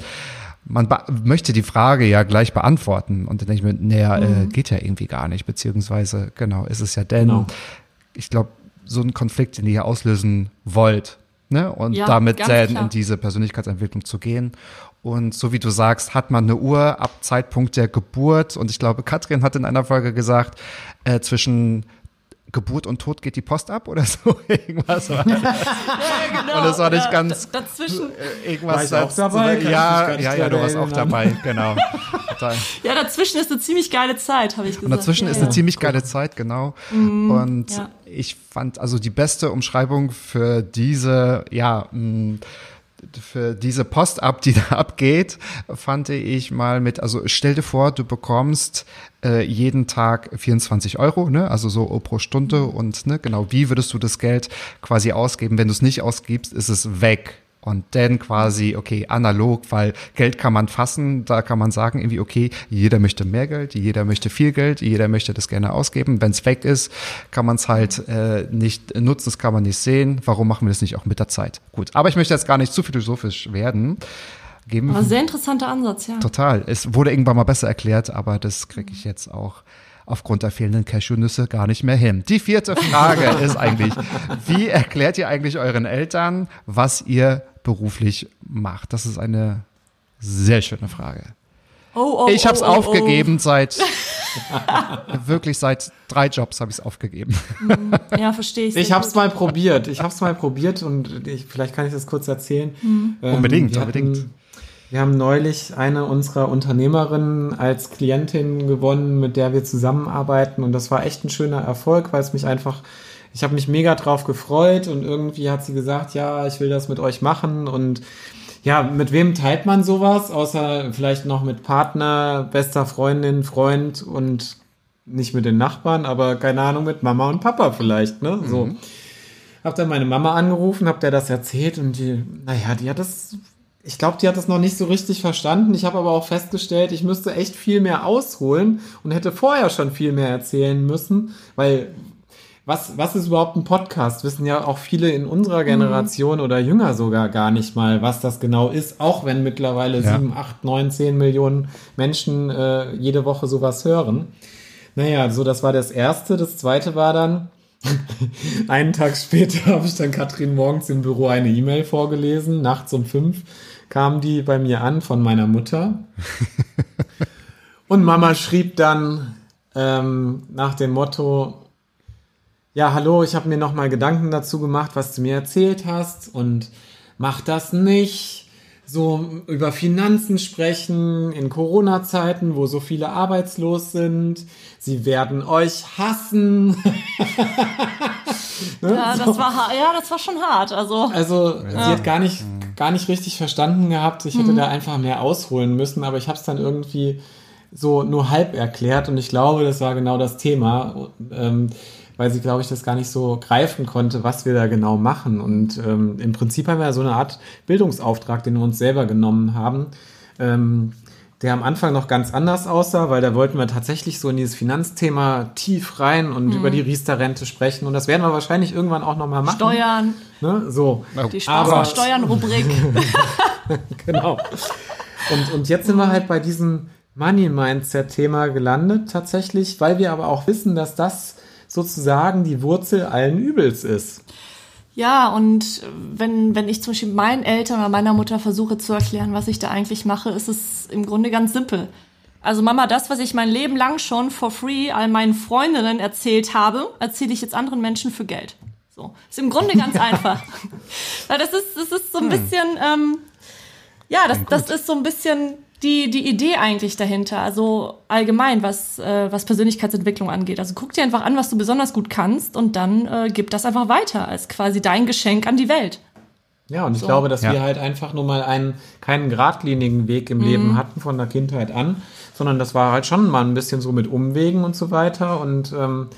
man möchte die Frage ja gleich beantworten und dann denke ich mir, naja, äh, mhm. äh, geht ja irgendwie gar nicht, beziehungsweise genau, ist es ja denn, genau. ich glaube, so ein Konflikt, den ihr auslösen wollt, ne, und ja, damit dann klar. in diese Persönlichkeitsentwicklung zu gehen. Und so wie du sagst, hat man eine Uhr ab Zeitpunkt der Geburt. Und ich glaube, Katrin hat in einer Folge gesagt, äh, zwischen Geburt und Tod geht die Post ab oder [LAUGHS] so? Irgendwas war das. ja, genau. Und das war nicht ganz dazwischen. äh, irgendwas war ich auch dabei? ja ja ja du warst auch dabei genau. Ja dazwischen ist eine ziemlich geile Zeit habe ich gesagt und dazwischen ja, ist eine ziemlich geile Zeit genau. Mhm, und ich fand also die beste Umschreibung für diese ja mh, für diese Post ab, die [LAUGHS] da abgeht, fand ich mal mit, also stell dir vor, du bekommst äh, jeden Tag 24 Euro, ne? also so pro Stunde und ne, genau, wie würdest du das Geld quasi ausgeben? Wenn du es nicht ausgibst, ist es weg. Und dann quasi, okay, analog, weil Geld kann man fassen, da kann man sagen, irgendwie, okay, jeder möchte mehr Geld, jeder möchte viel Geld, jeder möchte das gerne ausgeben. Wenn es weg ist, kann man es halt äh, nicht nutzen, das kann man nicht sehen. Warum machen wir das nicht auch mit der Zeit? Gut, aber ich möchte jetzt gar nicht zu philosophisch werden. Geben, aber sehr interessanter Ansatz, ja. Total. Es wurde irgendwann mal besser erklärt, aber das kriege ich jetzt auch aufgrund der fehlenden Cashewnüsse gar nicht mehr hin. Die vierte Frage [LAUGHS] ist eigentlich, wie erklärt ihr eigentlich euren Eltern, was ihr beruflich macht? Das ist eine sehr schöne Frage. Oh, oh, ich habe es oh, oh, aufgegeben oh. seit [LAUGHS] wirklich seit drei Jobs habe ich es aufgegeben. Mhm. Ja, verstehe ich. Ich habe es mal probiert. Ich habe es mal probiert und ich, vielleicht kann ich das kurz erzählen. Mhm. Ähm, unbedingt, wir unbedingt. Hatten, wir haben neulich eine unserer Unternehmerinnen als Klientin gewonnen, mit der wir zusammenarbeiten und das war echt ein schöner Erfolg, weil es mich einfach ich habe mich mega drauf gefreut und irgendwie hat sie gesagt, ja, ich will das mit euch machen und ja, mit wem teilt man sowas, außer vielleicht noch mit Partner, bester Freundin, Freund und nicht mit den Nachbarn, aber keine Ahnung, mit Mama und Papa vielleicht, ne? So. Mhm. Hab dann meine Mama angerufen, hab der das erzählt und die, naja, die hat das, ich glaube, die hat das noch nicht so richtig verstanden. Ich habe aber auch festgestellt, ich müsste echt viel mehr ausholen und hätte vorher schon viel mehr erzählen müssen, weil was, was ist überhaupt ein Podcast? Wissen ja auch viele in unserer mhm. Generation mhm. oder jünger sogar gar nicht mal, was das genau ist, auch wenn mittlerweile ja. 7, 8, 9, 10 Millionen Menschen äh, jede Woche sowas hören. Naja, so das war das Erste. Das Zweite war dann, [LAUGHS] einen Tag später [LAUGHS] habe ich dann Katrin morgens im Büro eine E-Mail vorgelesen. Nachts um fünf kam die bei mir an von meiner Mutter. [LAUGHS] Und Mama schrieb dann ähm, nach dem Motto, ja, hallo, ich habe mir nochmal Gedanken dazu gemacht, was du mir erzählt hast und mach das nicht. so über Finanzen sprechen in Corona-Zeiten, wo so viele arbeitslos sind. Sie werden euch hassen. [LAUGHS] Ne? Ja, das war ja, das war schon hart. Also Also sie hat gar nicht, gar nicht richtig verstanden gehabt. Ich hätte da einfach mehr ausholen müssen, aber ich habe es dann irgendwie so nur halb erklärt und ich glaube, das war genau das Thema, ähm, weil sie, glaube ich, das gar nicht so greifen konnte, was wir da genau machen. Und ähm, im Prinzip haben wir ja so eine Art Bildungsauftrag, den wir uns selber genommen haben. Ähm, der am Anfang noch ganz anders aussah, weil da wollten wir tatsächlich so in dieses Finanzthema tief rein und über die Riester-Rente sprechen. Und das werden wir wahrscheinlich irgendwann auch nochmal machen. Steuern, Ne? So. die Steuern-Rubrik. [LAUGHS] genau. Und, und jetzt sind wir halt bei diesem Money-Mindset-Thema gelandet, tatsächlich, weil wir aber auch wissen, dass das sozusagen die Wurzel allen Übels ist. Ja, und wenn, wenn ich zum Beispiel meinen Eltern oder meiner Mutter versuche zu erklären, was ich da eigentlich mache, ist es im Grunde ganz simpel. Also Mama, das, was ich mein Leben lang schon for free all meinen Freundinnen erzählt habe, erzähle ich jetzt anderen Menschen für Geld. So. Ist im Grunde ganz [LAUGHS] einfach. Das ist, das ist so ein bisschen, ähm, ja, das, das ist so ein bisschen die, die Idee eigentlich dahinter. Also allgemein, was, äh, was Persönlichkeitsentwicklung angeht. Also guck dir einfach an, was du besonders gut kannst und dann äh, gib das einfach weiter als quasi dein Geschenk an die Welt. Ja, und ich So. glaube, dass Ja. wir halt einfach nur mal einen, keinen geradlinigen Weg im Leben hatten von der Kindheit an, sondern das war halt schon mal ein bisschen so mit Umwegen und so weiter. Und ähm,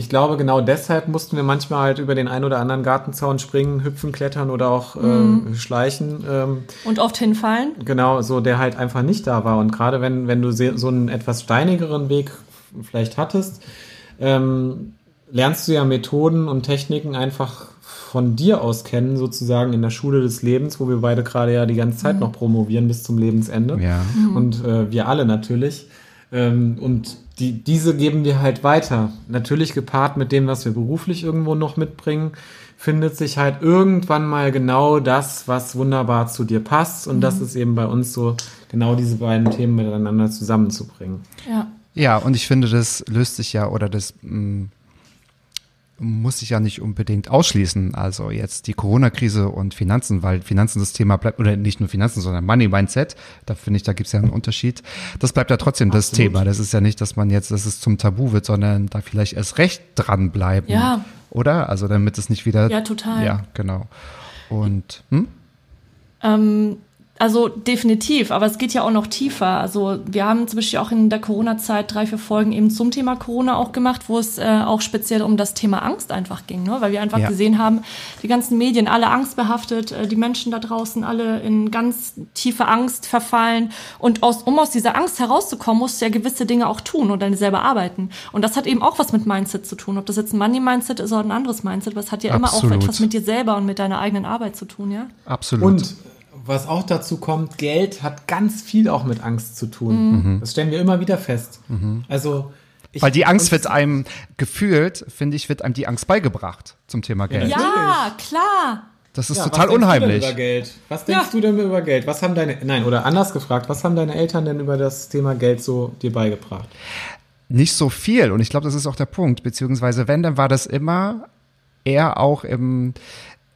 ich glaube, genau deshalb mussten wir manchmal halt über den ein oder anderen Gartenzaun springen, hüpfen, klettern oder auch äh, schleichen. Ähm, Und oft hinfallen. Genau, so der halt einfach nicht da war. Und gerade wenn, wenn du so einen etwas steinigeren Weg vielleicht hattest, ähm, lernst du ja Methoden und Techniken einfach von dir aus kennen, sozusagen in der Schule des Lebens, wo wir beide gerade ja die ganze Zeit noch promovieren bis zum Lebensende. Ja. Und äh, wir alle natürlich. Ähm, und die, diese geben wir halt weiter. Natürlich gepaart mit dem, was wir beruflich irgendwo noch mitbringen, findet sich halt irgendwann mal genau das, was wunderbar zu dir passt. Und das ist eben bei uns so, genau diese beiden Themen miteinander zusammenzubringen. Ja. Ja, und ich finde, das löst sich ja oder das mh, muss sich ja nicht unbedingt ausschließen. Also jetzt die Corona-Krise und Finanzen, weil Finanzen das Thema bleibt, oder nicht nur Finanzen, sondern Money-Mindset. Da finde ich, da gibt es ja einen Unterschied. Das bleibt ja trotzdem das Absolut. Thema. Das ist ja nicht, dass man jetzt, dass es zum Tabu wird, sondern da vielleicht erst recht dranbleiben. Ja. Oder? Also damit es nicht wieder. Ja, total. Ja, genau. Und hm? Ähm, also definitiv, aber es geht ja auch noch tiefer. Also wir haben zum Beispiel auch in der Corona-Zeit drei, vier Folgen eben zum Thema Corona auch gemacht, wo es äh, auch speziell um das Thema Angst einfach ging, ne? weil wir einfach Ja. gesehen haben, die ganzen Medien, alle angstbehaftet, äh, die Menschen da draußen alle in ganz tiefe Angst verfallen. Und aus, um aus dieser Angst herauszukommen, musst du ja gewisse Dinge auch tun und dann selber arbeiten. Und das hat eben auch was mit Mindset zu tun. Ob das jetzt ein Money-Mindset ist oder ein anderes Mindset, es hat ja immer auch Absolut. etwas mit dir selber und mit deiner eigenen Arbeit zu tun, ja? absolut. Und was auch dazu kommt, Geld hat ganz viel auch mit Angst zu tun. Das stellen wir immer wieder fest. Also ich, weil die Angst wird einem gefühlt, finde ich, wird einem die Angst beigebracht zum Thema Geld. Ja, klar. Das ist Ja, total was denkst unheimlich. Du denn über Geld? Was denkst Ja. du denn über Geld? Was haben deine, nein, oder anders gefragt, was haben deine Eltern denn über das Thema Geld so dir beigebracht? nicht so viel. Und ich glaube, das ist auch der Punkt. Beziehungsweise, wenn, dann war das immer eher auch im,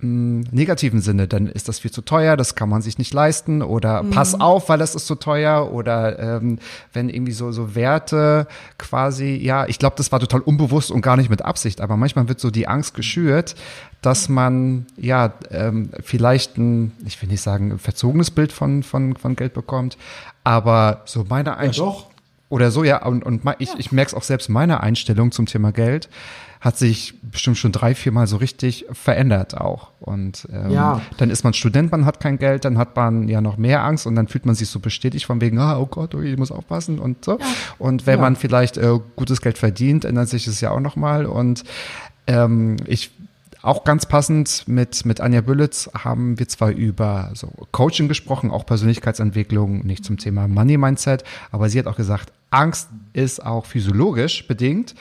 im negativen Sinne. Dann ist das viel zu teuer, das kann man sich nicht leisten oder pass auf, weil das ist zu teuer oder ähm, wenn irgendwie so, so Werte quasi, ja, ich glaube, das war total unbewusst und gar nicht mit Absicht, aber manchmal wird so die Angst geschürt, dass man ja ähm, vielleicht ein, ich will nicht sagen, ein verzogenes Bild von, von, von Geld bekommt, aber so meine Einstellung. doch. Oder so, ja. Und, und ich, ich merke es auch selbst, meine Einstellung zum Thema Geld hat sich bestimmt schon drei, vier Mal so richtig verändert auch. Und ähm, Ja. dann ist man Student, man hat kein Geld, dann hat man ja noch mehr Angst und dann fühlt man sich so bestätigt von wegen, ah, oh Gott, oh, ich muss aufpassen und so. Und wenn Ja. man vielleicht äh, gutes Geld verdient, ändert sich das ja auch nochmal. Und ähm, ich auch ganz passend mit, mit Anja Büllitz haben wir zwar über so Coaching gesprochen, auch Persönlichkeitsentwicklung, nicht zum Thema Money Mindset, aber sie hat auch gesagt, Angst ist auch physiologisch bedingt,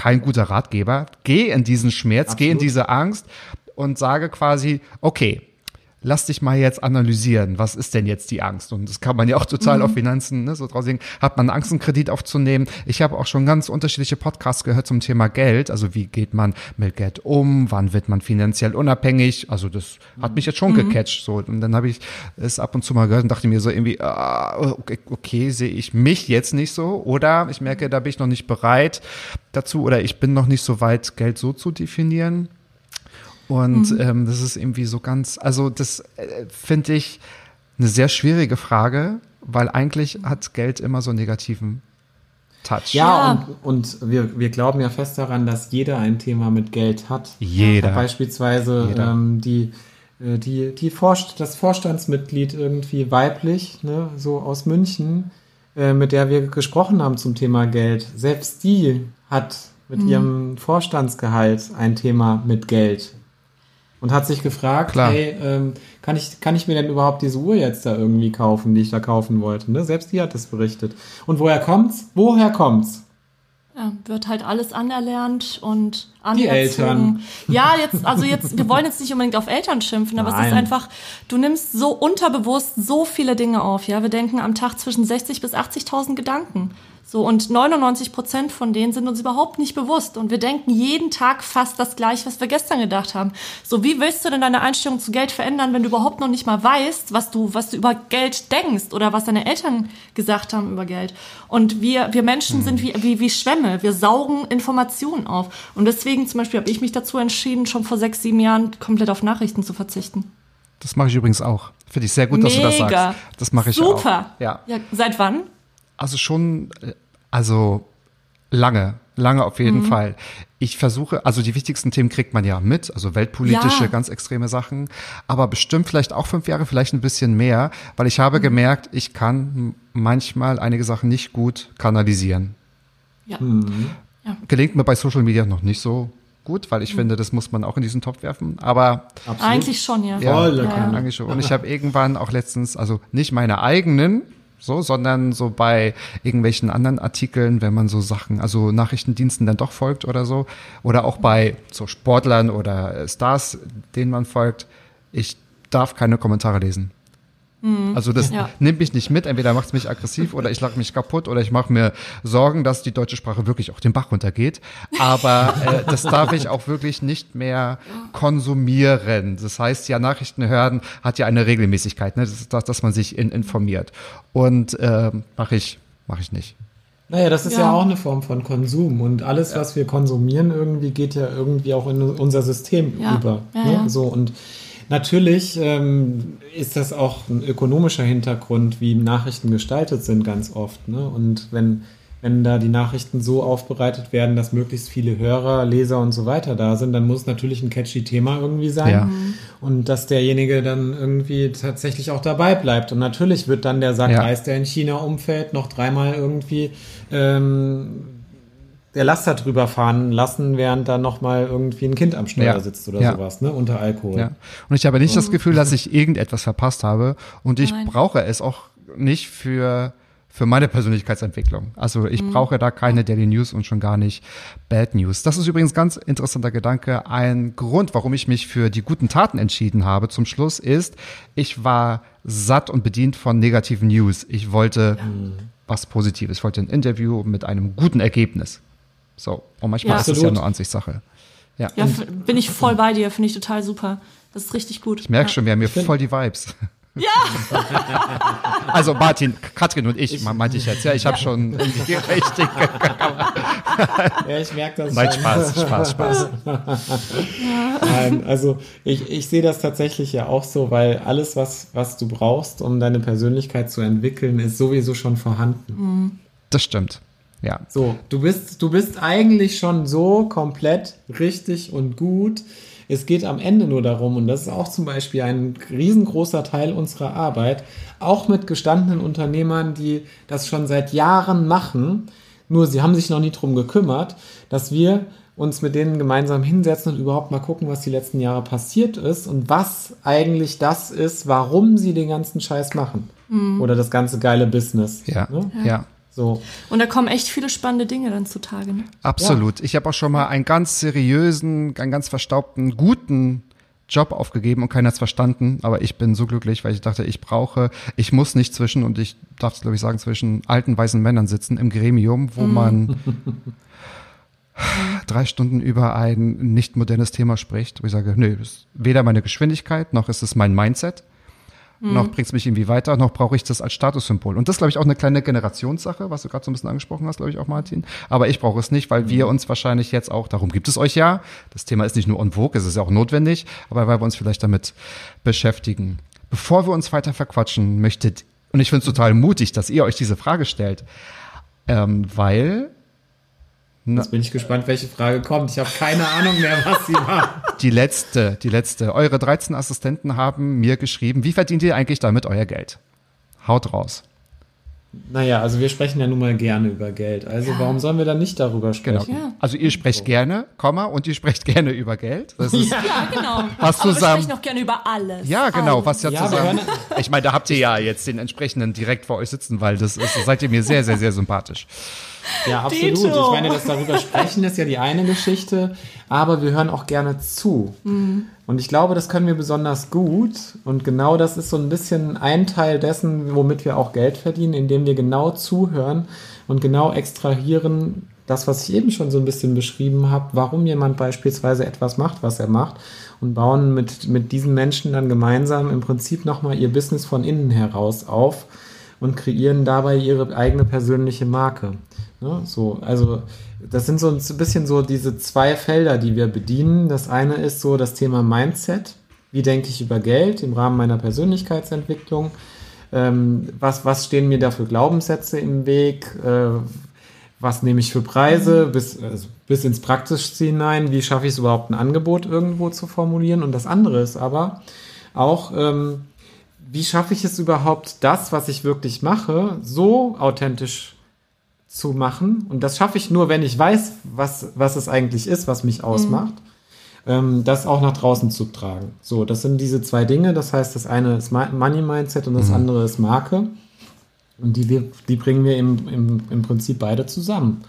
kein guter Ratgeber. Geh in diesen Schmerz, geh in Absolut. diese Angst und sage quasi, okay, lass dich mal jetzt analysieren, was ist denn jetzt die Angst? Und das kann man ja auch total Mhm. auf Finanzen, ne, so draus sehen. Hat man Angst, einen Kredit aufzunehmen? Ich habe auch schon ganz unterschiedliche Podcasts gehört zum Thema Geld. Also wie geht man mit Geld um? Wann wird man finanziell unabhängig? Also das hat mich jetzt schon Mhm. gecatcht. So. Und dann habe ich es ab und zu mal gehört und dachte mir so irgendwie, ah, okay, okay sehe ich mich jetzt nicht so. Oder ich merke, da bin ich noch nicht bereit dazu oder ich bin noch nicht so weit, Geld so zu definieren. Und ähm, das ist irgendwie so ganz, also das äh, finde ich eine sehr schwierige Frage, weil eigentlich hat Geld immer so einen negativen Touch. Ja, Ja. und, und wir, wir glauben ja fest daran, dass jeder ein Thema mit Geld hat. Jeder. Beispielsweise Jeder. Ähm, die, äh, die, die Vorst das Vorstandsmitglied irgendwie weiblich, ne, so aus München, äh, mit der wir gesprochen haben zum Thema Geld. Selbst die hat mit ihrem Vorstandsgehalt ein Thema mit Geld. Und hat sich gefragt, Klar. hey, ähm, kann, ich, kann ich mir denn überhaupt diese Uhr jetzt da irgendwie kaufen, die ich da kaufen wollte? Ne? Selbst die hat das berichtet. Und woher kommt's? Woher kommt's? Ja, wird halt alles anerlernt und Die anerzogen. Eltern. Ja, jetzt, also jetzt, wir wollen jetzt nicht unbedingt auf Eltern schimpfen, aber es ist Nein. einfach, du nimmst so unterbewusst so viele Dinge auf, ja. Wir denken am Tag zwischen 60 bis 80.000 Gedanken. So, und 99 Prozent von denen sind uns überhaupt nicht bewusst. Und wir denken jeden Tag fast das gleiche, was wir gestern gedacht haben. So, wie willst du denn deine Einstellung zu Geld verändern, wenn du überhaupt noch nicht mal weißt, was du, was du über Geld denkst oder was deine Eltern gesagt haben über Geld? Und wir, wir Menschen sind wie, wie, wie Schwämme. Wir saugen Informationen auf. Und deswegen zum Beispiel habe ich mich dazu entschieden, schon vor sechs, sieben Jahren komplett auf Nachrichten zu verzichten. Das mache ich übrigens auch. Finde ich sehr gut, dass du das sagst. Das mache ich auch. Super. Ja. ja. Seit wann? Also schon, also lange, lange auf Mhm. jeden Fall. Ich versuche, also die wichtigsten Themen kriegt man ja mit, also weltpolitische, Ja. ganz extreme Sachen, aber bestimmt vielleicht auch fünf Jahre, vielleicht ein bisschen mehr, weil ich Mhm. habe gemerkt, ich kann manchmal einige Sachen nicht gut kanalisieren. Ja. Gelingt mir bei Social Media noch nicht so gut, weil Mhm. ich finde, das muss man auch in diesen Topf werfen, aber Absolut. Eigentlich schon, ja. ja, Volle ja, eigentlich schon. Und ich habe irgendwann auch letztens, also nicht meine eigenen, so, sondern so bei irgendwelchen anderen Artikeln, wenn man so Sachen, also Nachrichtendiensten dann doch folgt oder so, oder auch bei so Sportlern oder Stars, denen man folgt, ich darf keine Kommentare lesen. Also das Ja. nimmt mich nicht mit, entweder macht es mich aggressiv oder ich lag mich kaputt oder ich mache mir Sorgen, dass die deutsche Sprache wirklich auch den Bach runtergeht. Aber äh, das darf ich auch wirklich nicht mehr konsumieren. Das heißt ja, Nachrichten hören hat ja eine Regelmäßigkeit, ne? das ist das, dass man sich in, informiert. Und ähm, mache ich, mache ich nicht. Naja, das ist ja. Ja. auch eine Form von Konsum. Und alles, was wir konsumieren, irgendwie geht ja irgendwie auch in unser System Ja. über. Ja, ne? ja. So, und natürlich ähm, ist das auch ein ökonomischer Hintergrund, wie Nachrichten gestaltet sind, ganz oft. Ne? Und wenn, wenn da die Nachrichten so aufbereitet werden, dass möglichst viele Hörer, Leser und so weiter da sind, dann muss natürlich ein catchy Thema irgendwie sein. Ja. Und dass derjenige dann irgendwie tatsächlich auch dabei bleibt. Und natürlich wird dann der Sack Ja. Reis, der in China umfällt, noch dreimal irgendwie ähm, der Laster drüber fahren lassen, während da nochmal irgendwie ein Kind am Steuer Ja. sitzt oder Ja. sowas, ne? Unter Alkohol. Ja. Und ich habe nicht das Gefühl, dass ich irgendetwas verpasst habe. Und ich Nein. brauche es auch nicht für, für meine Persönlichkeitsentwicklung. Also ich brauche da keine Daily News und schon gar nicht Bad News. Das ist übrigens ganz interessanter Gedanke. Ein Grund, warum ich mich für die guten Taten entschieden habe zum Schluss ist, ich war satt und bedient von negativen News. Ich wollte was Positives. Ich wollte ein Interview mit einem guten Ergebnis. So. Und manchmal Ja. ist es ja nur Ansichtssache. Ja. Ja, bin ich voll bei dir, finde ich total super. Das ist richtig gut. Ich merke ja. schon, wir haben hier voll die Vibes. [LAUGHS] Ja! [LAUGHS] also Martin, Katrin und ich, meinte ich jetzt. Ja, ich habe schon die [LAUGHS] richtige. Ja, ich merke das. Nein, schon. Spaß, Spaß, Spaß. Nein, also ich, ich sehe das tatsächlich ja auch so, weil alles, was, was du brauchst, um deine Persönlichkeit zu entwickeln, ist sowieso schon vorhanden. Das stimmt. Ja. So, du bist, du bist eigentlich schon so komplett richtig und gut. Es geht am Ende nur darum, und das ist auch zum Beispiel ein riesengroßer Teil unserer Arbeit, auch mit gestandenen Unternehmern, die das schon seit Jahren machen, nur sie haben sich noch nie drum gekümmert, dass wir uns mit denen gemeinsam hinsetzen und überhaupt mal gucken, was die letzten Jahre passiert ist und was eigentlich das ist, warum sie den ganzen Scheiß machen. Oder das ganze geile Business. Ja, Ne? ja. So. Und da kommen echt viele spannende Dinge dann zutage. Ne? Absolut. Ich habe auch schon mal einen ganz seriösen, einen ganz verstaubten, guten Job aufgegeben und keiner hat's verstanden, aber ich bin so glücklich, weil ich dachte, ich brauche, ich muss nicht zwischen, und ich darf es glaube ich sagen, zwischen alten weißen Männern sitzen im Gremium, wo man [LAUGHS] drei Stunden über ein nicht modernes Thema spricht, wo ich sage, nö, ist weder meine Geschwindigkeit, noch ist es mein Mindset, noch bringt es mich irgendwie weiter, noch brauche ich das als Statussymbol. Und das ist, glaube ich, auch eine kleine Generationssache, was du gerade so ein bisschen angesprochen hast, glaube ich auch, Martin. Aber ich brauche es nicht, weil wir uns wahrscheinlich jetzt auch, darum gibt es euch ja, das Thema ist nicht nur on vogue, es ist ja auch notwendig, aber weil wir uns vielleicht damit beschäftigen. Bevor wir uns weiter verquatschen, möchtet, und ich finde es total mutig, dass ihr euch diese Frage stellt, ähm, weil Jetzt bin ich gespannt, welche Frage kommt. Ich habe keine Ahnung mehr, was sie war. [LAUGHS] Die letzte, die letzte. Eure 13 Assistenten haben mir geschrieben, wie verdient ihr eigentlich damit euer Geld? Haut raus. Naja, also wir sprechen ja nun mal gerne über Geld. Also warum sollen wir dann nicht darüber Genau. sprechen? Ja. Also ihr sprecht gerne, Komma, und ihr sprecht gerne über Geld. Das ist, Ja, genau. [LAUGHS] Hast Aber zusammen- wir sprechen auch gerne über alles. ja, genau, Alles. was ja, Ja, zusammen. hören- Ich meine, da habt ihr ja jetzt den entsprechenden direkt vor euch sitzen, weil das ist, seid ihr mir sehr, sehr, sehr sympathisch. Ja, [LAUGHS] absolut. Dito. Ich meine, das darüber sprechen ist ja die eine Geschichte, aber wir hören auch gerne zu. Und ich glaube, das können wir besonders gut. Und genau das ist so ein bisschen ein Teil dessen, womit wir auch Geld verdienen, indem wir genau zuhören und genau extrahieren, das, was ich eben schon so ein bisschen beschrieben habe, warum jemand beispielsweise etwas macht, was er macht. Und bauen mit, mit diesen Menschen dann gemeinsam im Prinzip nochmal ihr Business von innen heraus auf und kreieren dabei ihre eigene persönliche Marke. Ne? So, also das sind so ein bisschen so diese zwei Felder, die wir bedienen. Das eine ist so das Thema Mindset. Wie denke ich über Geld im Rahmen meiner Persönlichkeitsentwicklung? Ähm, was, was stehen mir da für Glaubenssätze im Weg? Äh, was nehme ich für Preise bis, also bis ins Praktische hinein? Wie schaffe ich es überhaupt, ein Angebot irgendwo zu formulieren? Und das andere ist aber auch, ähm, wie schaffe ich es überhaupt, das, was ich wirklich mache, so authentisch zu machen? Und das schaffe ich nur, wenn ich weiß, was, was es eigentlich ist, was mich ausmacht, ähm, das auch nach draußen zu tragen. So, das sind diese zwei Dinge. Das heißt, das eine ist Money Mindset und das andere ist Marke. Und die, wir, die bringen wir im, im, im Prinzip beide zusammen.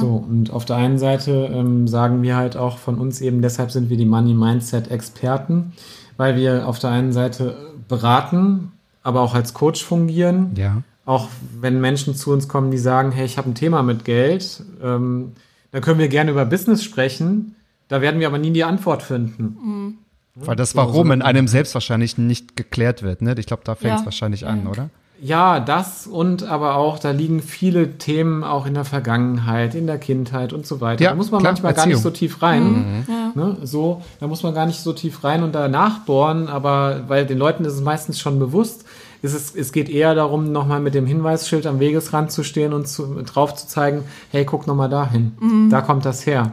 So, und auf der einen Seite ähm, sagen wir halt auch von uns eben, deshalb sind wir die Money Mindset Experten, weil wir auf der einen Seite beraten, aber auch als Coach fungieren. Ja. Auch wenn Menschen zu uns kommen, die sagen, hey, ich habe ein Thema mit Geld, ähm, dann können wir gerne über Business sprechen. Da werden wir aber nie die Antwort finden. Weil das Warum in einem selbst wahrscheinlich nicht geklärt wird, ne? Ich glaube, da fängt es Ja. wahrscheinlich an, oder? Ja, das und aber auch, da liegen viele Themen auch in der Vergangenheit, in der Kindheit und so weiter. Ja, da muss man klar, manchmal gar nicht Erziehung. so tief rein. Ja. Ne, so, da muss man gar nicht so tief rein und da nachbohren, aber weil den Leuten ist es meistens schon bewusst, ist es, es geht eher darum, nochmal mit dem Hinweisschild am Wegesrand zu stehen und zu, drauf zu zeigen, hey, guck nochmal dahin. Da kommt das her.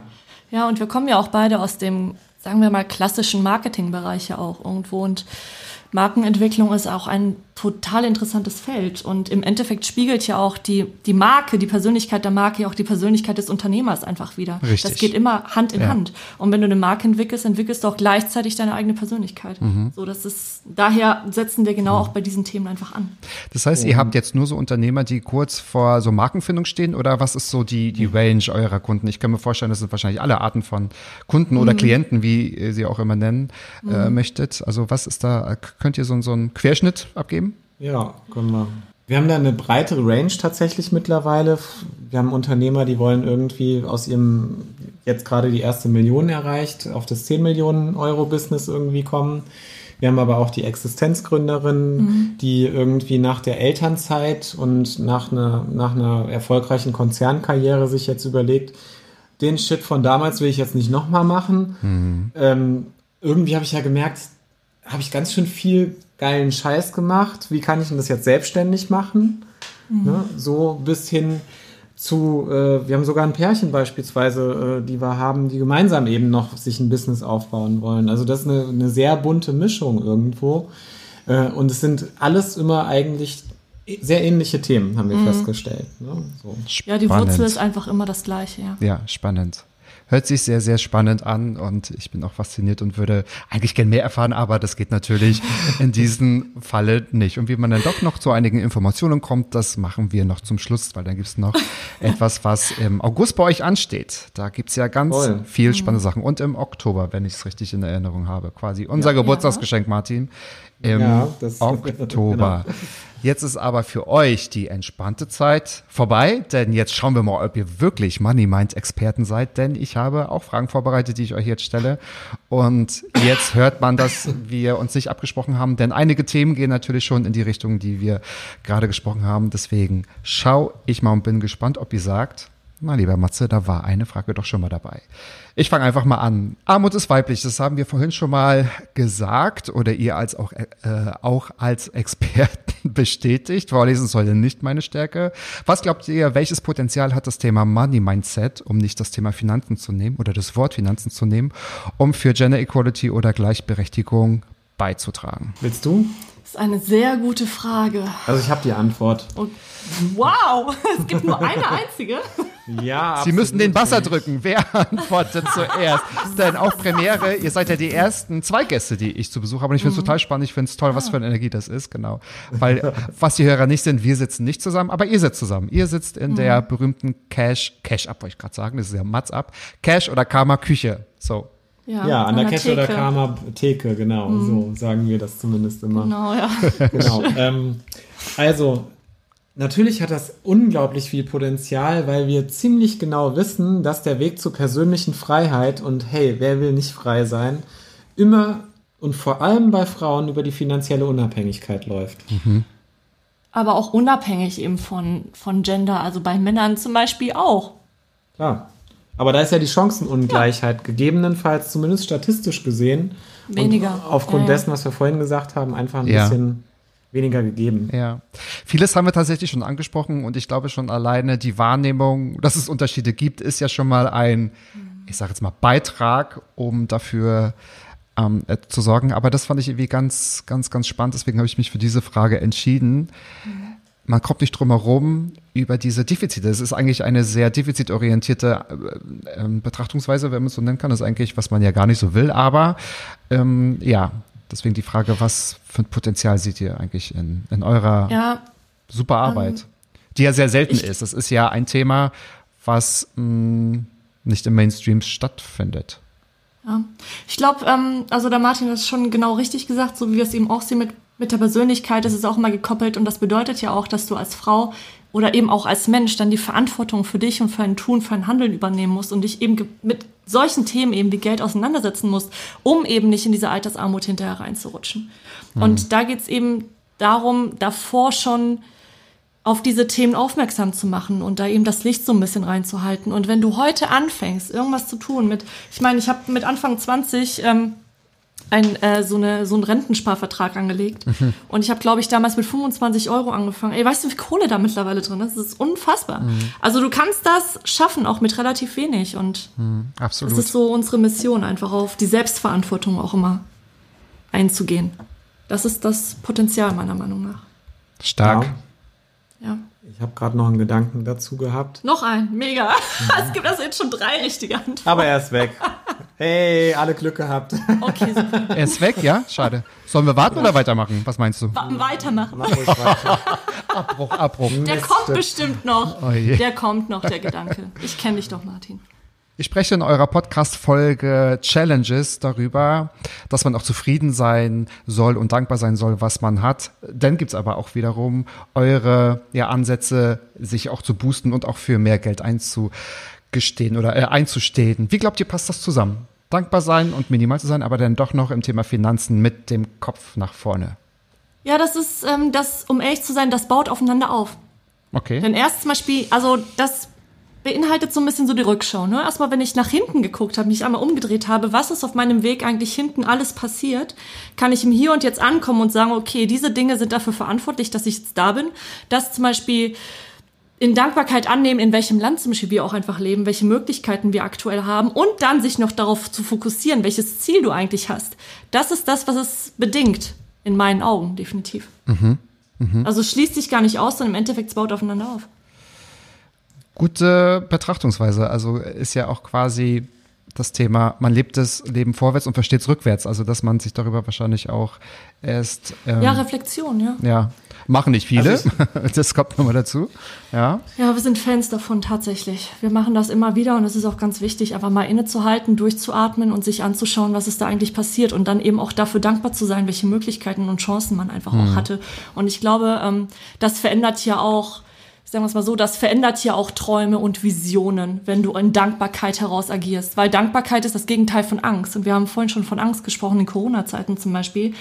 Ja, und wir kommen ja auch beide aus dem, sagen wir mal, klassischen Marketingbereich ja auch irgendwo. Und Markenentwicklung ist auch ein total interessantes Feld. Und im Endeffekt spiegelt ja auch die, die Marke, die Persönlichkeit der Marke ja auch die Persönlichkeit des Unternehmers einfach wieder. Richtig. Das geht immer Hand in Ja. Hand. Und wenn du eine Marke entwickelst, entwickelst du auch gleichzeitig deine eigene Persönlichkeit. Mhm. So, das ist, daher setzen wir genau auch bei diesen Themen einfach an. Das heißt, ihr habt jetzt nur so Unternehmer, die kurz vor so Markenfindung stehen oder was ist so die, die Range eurer Kunden? Ich kann mir vorstellen, das sind wahrscheinlich alle Arten von Kunden oder Klienten, wie ihr sie auch immer nennen äh, möchtet. Also was ist da, könnt ihr so, so einen Querschnitt abgeben? Ja, können wir. Wir haben da eine breitere Range tatsächlich mittlerweile. Wir haben Unternehmer, die wollen irgendwie aus ihrem jetzt gerade die erste Million erreicht, auf das 10 Millionen Euro Business irgendwie kommen. Wir haben aber auch die Existenzgründerin, die irgendwie nach der Elternzeit und nach einer, nach einer erfolgreichen Konzernkarriere sich jetzt überlegt, den Shit von damals will ich jetzt nicht nochmal machen. Ähm, irgendwie habe ich ja gemerkt, habe ich ganz schön viel geilen Scheiß gemacht. Wie kann ich denn das jetzt selbstständig machen? Ne? So bis hin zu, äh, wir haben sogar ein Pärchen beispielsweise, äh, die wir haben, die gemeinsam eben noch sich ein Business aufbauen wollen. Also das ist eine, eine sehr bunte Mischung irgendwo. Äh, und es sind alles immer eigentlich sehr ähnliche Themen, haben wir festgestellt. Ne? So. Ja, die Spannend. Wurzel ist einfach immer das Gleiche, ja. Ja, spannend. Hört sich sehr, sehr spannend an und ich bin auch fasziniert und würde eigentlich gern mehr erfahren, aber das geht natürlich in diesem Falle nicht. Und wie man dann doch noch zu einigen Informationen kommt, das machen wir noch zum Schluss, weil dann gibt's noch [LAUGHS] etwas, was im August bei euch ansteht. Da gibt's ja ganz Voll. viel spannende Sachen. Und im Oktober, wenn ich es richtig in Erinnerung habe, quasi unser Geburtstagsgeschenk, Martin, im Ja, Oktober. [LAUGHS] genau. Jetzt ist aber für euch die entspannte Zeit vorbei, denn jetzt schauen wir mal, ob ihr wirklich Money Mind Experten seid, denn ich habe auch Fragen vorbereitet, die ich euch jetzt stelle. Und jetzt hört man, dass wir uns nicht abgesprochen haben, denn einige Themen gehen natürlich schon in die Richtung, die wir gerade gesprochen haben. Deswegen schau ich mal und bin gespannt, ob ihr sagt, na, lieber Matze, da war eine Frage doch schon mal dabei. Ich fange einfach mal an. Armut ist weiblich, das haben wir vorhin schon mal gesagt oder ihr als auch, äh, auch als Experten [LAUGHS] bestätigt. Vorlesen heute nicht meine Stärke. Was glaubt ihr, welches Potenzial hat das Thema Money Mindset, um nicht das Thema Finanzen zu nehmen oder das Wort Finanzen zu nehmen, um für Gender Equality oder Gleichberechtigung beizutragen? Willst du? Das ist eine sehr gute Frage. Also ich habe die Antwort. Und wow, [LAUGHS] es gibt nur eine einzige. Ja, Sie müssen den Buzzer drücken. Wer antwortet zuerst? [LAUGHS] Denn auf Premiere, ihr seid ja die ersten zwei Gäste, die ich zu Besuch habe. Und ich finde es total spannend. Ich finde es toll, was für eine Energie das ist, genau. Weil, [LAUGHS] was die Hörer nicht sind, wir sitzen nicht zusammen, aber ihr sitzt zusammen. Ihr sitzt in der berühmten Cash, Cash Up, wollte ich gerade sagen, das ist ja Mats Up, Cash oder Karma Küche. So. Ja, an der Cash oder. Karma Theke, genau. So sagen wir das zumindest immer. Genau, ja. [LAUGHS] [LAUGHS] Genau. ähm, also, natürlich hat das unglaublich viel Potenzial, weil wir ziemlich genau wissen, dass der Weg zur persönlichen Freiheit und hey, wer will nicht frei sein, immer und vor allem bei Frauen über die finanzielle Unabhängigkeit läuft. Aber auch unabhängig eben von, von Gender, also bei Männern zum Beispiel auch. Klar. Aber da ist ja die Chancenungleichheit gegebenenfalls, zumindest statistisch gesehen, Weniger. Und aufgrund Ja, ja. dessen, was wir vorhin gesagt haben, einfach ein Ja. bisschen weniger gegeben. Ja. Vieles haben wir tatsächlich schon angesprochen und ich glaube schon alleine die Wahrnehmung, dass es Unterschiede gibt, ist ja schon mal ein, ich sage jetzt mal, Beitrag, um dafür ähm, äh, zu sorgen. Aber das fand ich irgendwie ganz, ganz, ganz spannend. Deswegen habe ich mich für diese Frage entschieden. Man kommt nicht drum herum über diese Defizite. Es ist eigentlich eine sehr defizitorientierte äh, ähm, Betrachtungsweise, wenn man es so nennen kann. Das ist eigentlich, was man ja gar nicht so will. Aber ähm, ja, deswegen die Frage, was für ein Potenzial seht ihr eigentlich in, in eurer Ja, super Arbeit, die ja sehr selten ich- ist. Das ist ja ein Thema, was mh, nicht im Mainstream stattfindet. Ja. Ich glaube, ähm, also der Martin hat es schon genau richtig gesagt, so wie wir es eben auch sehen mit, mit der Persönlichkeit, das ist auch mal gekoppelt und das bedeutet ja auch, dass du als Frau oder eben auch als Mensch dann die Verantwortung für dich und für ein Tun, für ein Handeln übernehmen musst und dich eben mit solchen Themen eben wie Geld auseinandersetzen musst, um eben nicht in diese Altersarmut hinterher reinzurutschen. Und da geht's eben darum, davor schon auf diese Themen aufmerksam zu machen und da eben das Licht so ein bisschen reinzuhalten. Und wenn du heute anfängst, irgendwas zu tun mit, ich meine, ich habe mit Anfang 20 ähm, ein, äh, so, eine, so einen Rentensparvertrag angelegt. Und ich habe, glaube ich, damals mit 25 Euro angefangen. Ey, weißt du, wie viel Kohle da mittlerweile drin ist? Das ist unfassbar. Also du kannst das schaffen, auch mit relativ wenig. Und Absolut. das ist so unsere Mission, einfach auf die Selbstverantwortung auch immer einzugehen. Das ist das Potenzial meiner Meinung nach. Stark. Ja. Ja. Ich habe gerade noch einen Gedanken dazu gehabt. Noch ein, mega. [LAUGHS] Es gibt also jetzt schon drei richtige Antworten. Aber er ist weg. [LAUGHS] Hey, alle Glück gehabt. Okay, super. [LAUGHS] Er ist weg, ja? Schade. Sollen wir warten oder weitermachen? Was meinst du? Wa- Weitermachen. Mach ruhig weiter. [LAUGHS] Abbruch, Abbruch. Der kommt bestimmt noch. Oh. Der kommt noch, der Gedanke. Ich kenne dich doch, Martin. Ich spreche in eurer Podcast-Folge Challenges darüber, dass man auch zufrieden sein soll und dankbar sein soll, was man hat. Dann gibt's aber auch wiederum eure ja, Ansätze, sich auch zu boosten und auch für mehr Geld einzugestehen oder äh, einzustehen. Wie glaubt ihr, passt das zusammen? Dankbar sein und minimal zu sein, aber dann doch noch im Thema Finanzen mit dem Kopf nach vorne. Ja, das ist, ähm, das, um ehrlich zu sein, das baut aufeinander auf. Okay. Denn erst zum Beispiel, also das beinhaltet so ein bisschen so die Rückschau. Ne? Erstmal, wenn ich nach hinten geguckt habe, mich einmal umgedreht habe, was ist auf meinem Weg eigentlich hinten alles passiert, kann ich im Hier und Jetzt ankommen und sagen, okay, diese Dinge sind dafür verantwortlich, dass ich jetzt da bin. Das zum Beispiel in Dankbarkeit annehmen, in welchem Land zum Beispiel wir auch einfach leben, welche Möglichkeiten wir aktuell haben und dann sich noch darauf zu fokussieren, welches Ziel du eigentlich hast. Das ist das, was es bedingt, in meinen Augen, definitiv. Also es schließt sich gar nicht aus, sondern im Endeffekt es baut aufeinander auf. gute Betrachtungsweise. Also ist ja auch quasi das Thema, man lebt das Leben vorwärts und versteht es rückwärts. Also dass man sich darüber wahrscheinlich auch erst ähm, Ja, Reflexion, ja. ja machen nicht viele. Also [LAUGHS] das kommt nochmal dazu. Ja. Ja, wir sind Fans davon tatsächlich. Wir machen das immer wieder und es ist auch ganz wichtig, einfach mal innezuhalten, durchzuatmen und sich anzuschauen, was ist da eigentlich passiert und dann eben auch dafür dankbar zu sein, welche Möglichkeiten und Chancen man einfach auch hatte. Und ich glaube, ähm, das verändert ja auch, sagen wir es mal so, das verändert ja auch Träume und Visionen, wenn du in Dankbarkeit heraus agierst. Weil Dankbarkeit ist das Gegenteil von Angst. Und wir haben vorhin schon von Angst gesprochen, in Corona-Zeiten zum Beispiel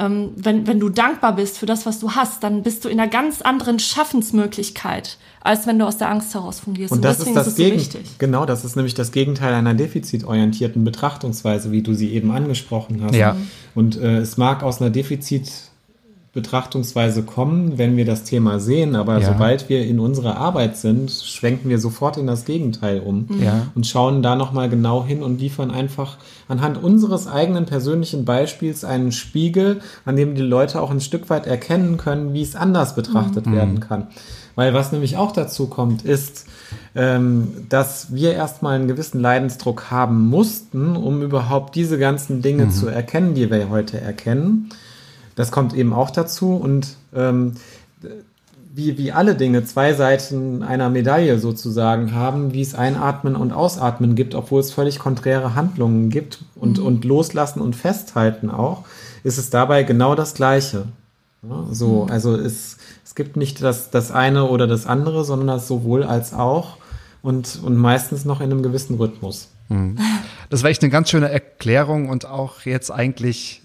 ähm, wenn, wenn du dankbar bist für das, was du hast, dann bist du in einer ganz anderen Schaffensmöglichkeit, als wenn du aus der Angst heraus fungierst. Und das ist das es so Gegen wichtig. genau, das ist nämlich das Gegenteil einer defizitorientierten Betrachtungsweise, wie du sie eben angesprochen hast. Ja. Und äh, es mag aus einer Defizitbetrachtungsweise kommen, wenn wir das Thema sehen, aber Ja. sobald wir in unserer Arbeit sind, schwenken wir sofort in das Gegenteil um Ja. und schauen da nochmal genau hin und liefern einfach anhand unseres eigenen persönlichen Beispiels einen Spiegel, an dem die Leute auch ein Stück weit erkennen können, wie es anders betrachtet werden kann. Weil was nämlich auch dazu kommt, ist, ähm, dass wir erstmal einen gewissen Leidensdruck haben mussten, um überhaupt diese ganzen Dinge zu erkennen, die wir heute erkennen. Das kommt eben auch dazu und ähm, wie, wie alle Dinge zwei Seiten einer Medaille sozusagen haben, wie es Einatmen und Ausatmen gibt, obwohl es völlig konträre Handlungen gibt und, und Loslassen und Festhalten auch, ist es dabei genau das Gleiche. Ja, so, also es, es gibt nicht das, das eine oder das andere, sondern das sowohl als auch und, und meistens noch in einem gewissen Rhythmus. Das war echt eine ganz schöne Erklärung und auch jetzt eigentlich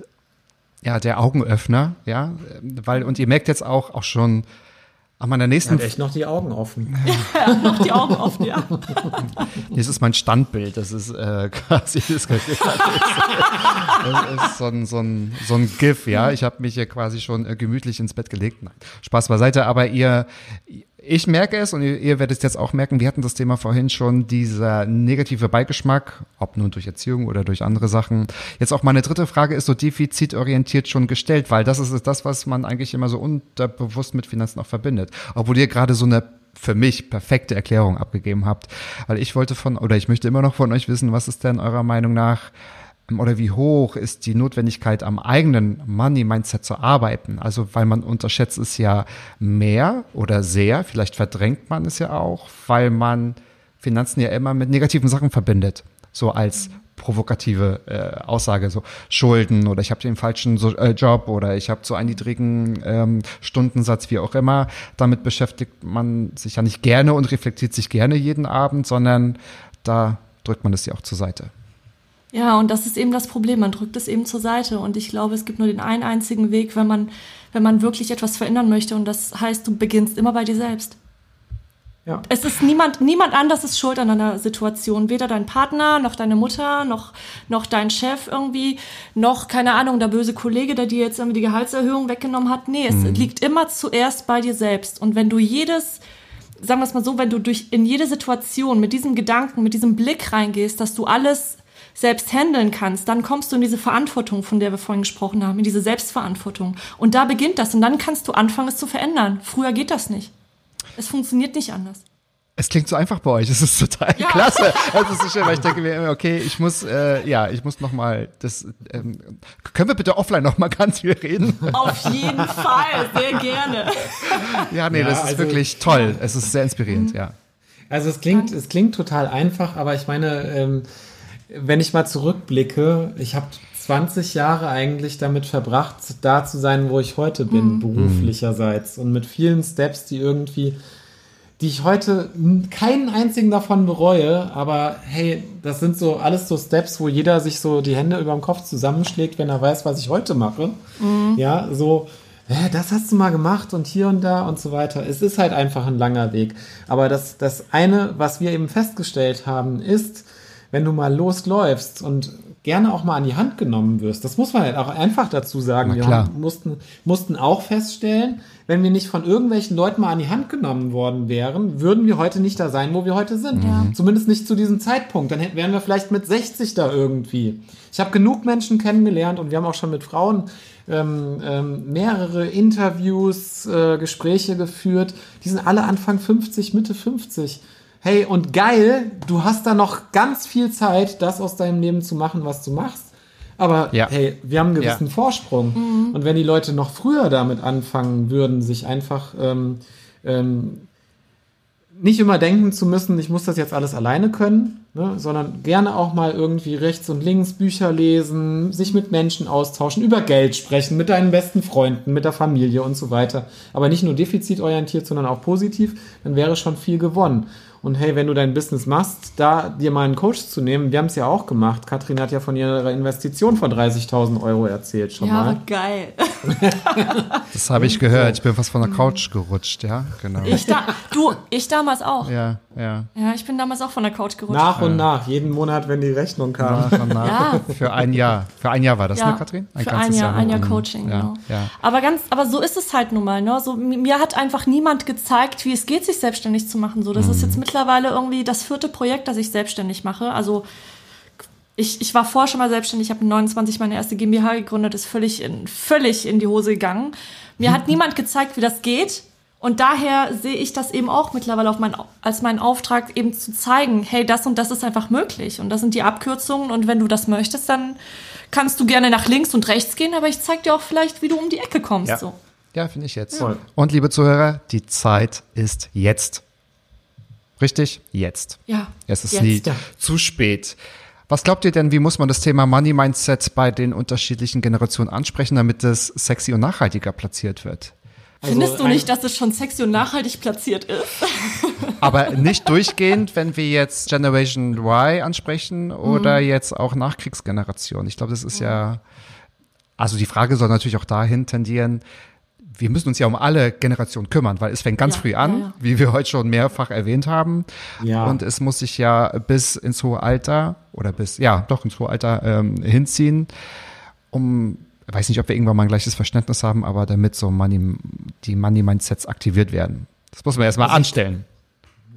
ja der Augenöffner, ja, weil und ihr merkt jetzt auch auch schon an meiner nächsten Hat echt noch die Augen offen. [LAUGHS] Noch die Augen offen, ja. [LAUGHS] Das ist mein Standbild. Das ist äh, [LAUGHS] quasi das, das ist so ein, so ein, so ein GIF, ja. Ich habe mich hier quasi schon äh, gemütlich ins Bett gelegt. Nein, Spaß beiseite, aber ihr, ich merke es und ihr, ihr werdet es jetzt auch merken, wir hatten das Thema vorhin schon, dieser negative Beigeschmack, ob nun durch Erziehung oder durch andere Sachen. Jetzt auch meine dritte Frage ist so defizitorientiert schon gestellt, weil das ist das, was man eigentlich immer so unterbewusst mit Finanzen auch verbindet. Obwohl ihr gerade so eine für mich perfekte Erklärung abgegeben habt. Weil ich wollte von, oder ich möchte immer noch von euch wissen, was ist denn eurer Meinung nach oder wie hoch ist die Notwendigkeit, am eigenen Money-Mindset zu arbeiten? Also, weil man unterschätzt es ja mehr oder sehr, vielleicht verdrängt man es ja auch, weil man Finanzen ja immer mit negativen Sachen verbindet. So als provokative äh, Aussage, so Schulden oder ich habe den falschen so, äh, Job oder ich habe zu einen niedrigen ähm, Stundensatz, wie auch immer. Damit beschäftigt man sich ja nicht gerne und reflektiert sich gerne jeden Abend, sondern da drückt man es ja auch zur Seite. Ja, und das ist eben das Problem. Man drückt es eben zur Seite. Und ich glaube, es gibt nur den einen einzigen Weg, wenn man, wenn man wirklich etwas verändern möchte. Und das heißt, du beginnst immer bei dir selbst. Ja. Es ist niemand, niemand anders ist schuld an einer Situation. Weder dein Partner, noch deine Mutter, noch, noch dein Chef irgendwie, noch, keine Ahnung, der böse Kollege, der dir jetzt irgendwie die Gehaltserhöhung weggenommen hat. Nee, es liegt immer zuerst bei dir selbst. Und wenn du jedes, sagen wir es mal so, wenn du durch, in jede Situation mit diesem Gedanken, mit diesem Blick reingehst, dass du alles selbst handeln kannst, dann kommst du in diese Verantwortung, von der wir vorhin gesprochen haben, in diese Selbstverantwortung. Und da beginnt das. Und dann kannst du anfangen, es zu verändern. Früher geht das nicht. Es funktioniert nicht anders. Es klingt so einfach bei euch. Es ist total Ja. klasse. Also es ist schön, weil ich denke mir immer, okay, ich muss, äh, ja, ich muss noch mal das. Ähm, können wir bitte offline noch mal ganz viel reden? Auf jeden Fall, sehr gerne. Ja, nee, Ja, das ist also- wirklich toll. Es ist sehr inspirierend, ja. Also es klingt, es klingt total einfach, aber ich meine, ähm, wenn ich mal zurückblicke, ich habe 20 Jahre eigentlich damit verbracht, da zu sein, wo ich heute bin, beruflicherseits und mit vielen Steps, die irgendwie, die ich heute keinen einzigen davon bereue, aber hey, das sind so alles so Steps, wo jeder sich so die Hände über dem Kopf zusammenschlägt, wenn er weiß, was ich heute mache. Ja, so, hä, das hast du mal gemacht und hier und da und so weiter. Es ist halt einfach ein langer Weg. Aber das, das eine, was wir eben festgestellt haben, ist, wenn du mal losläufst und gerne auch mal an die Hand genommen wirst, das muss man halt auch einfach dazu sagen. Na wir haben, mussten, mussten auch feststellen, wenn wir nicht von irgendwelchen Leuten mal an die Hand genommen worden wären, würden wir heute nicht da sein, wo wir heute sind. Zumindest nicht zu diesem Zeitpunkt. Dann wären wir vielleicht mit 60 da irgendwie. Ich habe genug Menschen kennengelernt und wir haben auch schon mit Frauen ähm, ähm, mehrere Interviews, äh, Gespräche geführt. Die sind alle Anfang 50, Mitte 50. Hey, und geil, du hast da noch ganz viel Zeit, das aus deinem Leben zu machen, was du machst. Aber Ja. hey, wir haben einen gewissen Ja. Vorsprung. Und wenn die Leute noch früher damit anfangen würden, sich einfach ähm, ähm, nicht immer denken zu müssen, ich muss das jetzt alles alleine können, ne, sondern gerne auch mal irgendwie rechts und links Bücher lesen, sich mit Menschen austauschen, über Geld sprechen, mit deinen besten Freunden, mit der Familie und so weiter. Aber nicht nur defizitorientiert, sondern auch positiv, dann wäre schon viel gewonnen. Und hey, wenn du dein Business machst, da dir mal einen Coach zu nehmen, wir haben es ja auch gemacht. Katrin hat ja von ihrer Investition von 30.000 Euro erzählt schon Ja, mal. aber geil. [LAUGHS] Das habe ich gehört. Ich bin fast von der Couch gerutscht, ja, genau. Ich da, du, ich damals auch. Ja, ja. Ja, ich bin damals auch von der Couch gerutscht. Nach und nach, jeden Monat, wenn die Rechnung kam. Nach und nach. Ja. Für ein Jahr. Für ein Jahr war das, ja, ne, Katrin? für ein ganzes Jahr, ein Jahr Mhm. Coaching, ja, genau. Ja. Aber ganz, aber so ist es halt nun mal, ne? So, mi- mir hat einfach niemand gezeigt, wie es geht, sich selbstständig zu machen. So, das ist Mhm. jetzt mittlerweile irgendwie das vierte Projekt, das ich selbstständig mache. Also, ich, ich war vorher schon mal selbstständig, ich habe 29 meine erste GmbH gegründet, ist völlig in, völlig in die Hose gegangen. Mir hat [LAUGHS] niemand gezeigt, wie das geht. Und daher sehe ich das eben auch mittlerweile auf mein, als meinen Auftrag, eben zu zeigen, hey, das und das ist einfach möglich. Und das sind die Abkürzungen. Und wenn du das möchtest, dann kannst du gerne nach links und rechts gehen, aber ich zeig dir auch vielleicht, wie du um die Ecke kommst. Ja. So. Ja, finde ich jetzt. Voll. Und liebe Zuhörer, die Zeit ist jetzt. Richtig? Jetzt. Ja. Es ist Jetzt. nie Ja. zu spät. Was glaubt ihr denn, wie muss man das Thema Money Mindset bei den unterschiedlichen Generationen ansprechen, damit es sexy und nachhaltiger platziert wird? Findest Also du nicht, dass es schon sexy und nachhaltig platziert ist? [LAUGHS] Aber nicht durchgehend, wenn wir jetzt Generation Y ansprechen oder jetzt auch Nachkriegsgeneration. Ich glaube, das ist ja, also die Frage soll natürlich auch dahin tendieren, wir müssen uns ja um alle Generationen kümmern, weil es fängt ganz Ja, früh an, ja, ja. wie wir heute schon mehrfach erwähnt haben. Ja. Und es muss sich ja bis ins hohe Alter oder bis, ja, doch ins hohe Alter ähm, hinziehen, um, ich weiß nicht, ob wir irgendwann mal ein gleiches Verständnis haben, aber damit so Money, die Money-Mindsets aktiviert werden. Das muss man erstmal anstellen.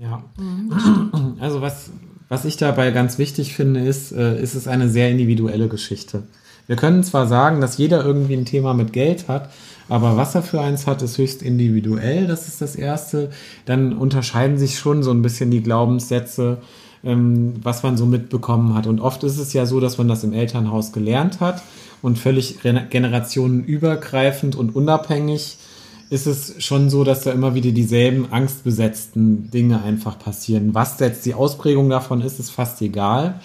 Ja. [CLEARS THROAT] Also was, was ich dabei ganz wichtig finde, ist, äh, ist es eine sehr individuelle Geschichte. Wir können zwar sagen, dass jeder irgendwie ein Thema mit Geld hat, aber was er für eins hat, ist höchst individuell. Das ist das Erste. Dann unterscheiden sich schon so ein bisschen die Glaubenssätze, ähm, was man so mitbekommen hat. Und oft ist es ja so, dass man das im Elternhaus gelernt hat und völlig re- generationenübergreifend und unabhängig ist es schon so, dass da immer wieder dieselben angstbesetzten Dinge einfach passieren. Was jetzt die Ausprägung davon ist, ist fast egal.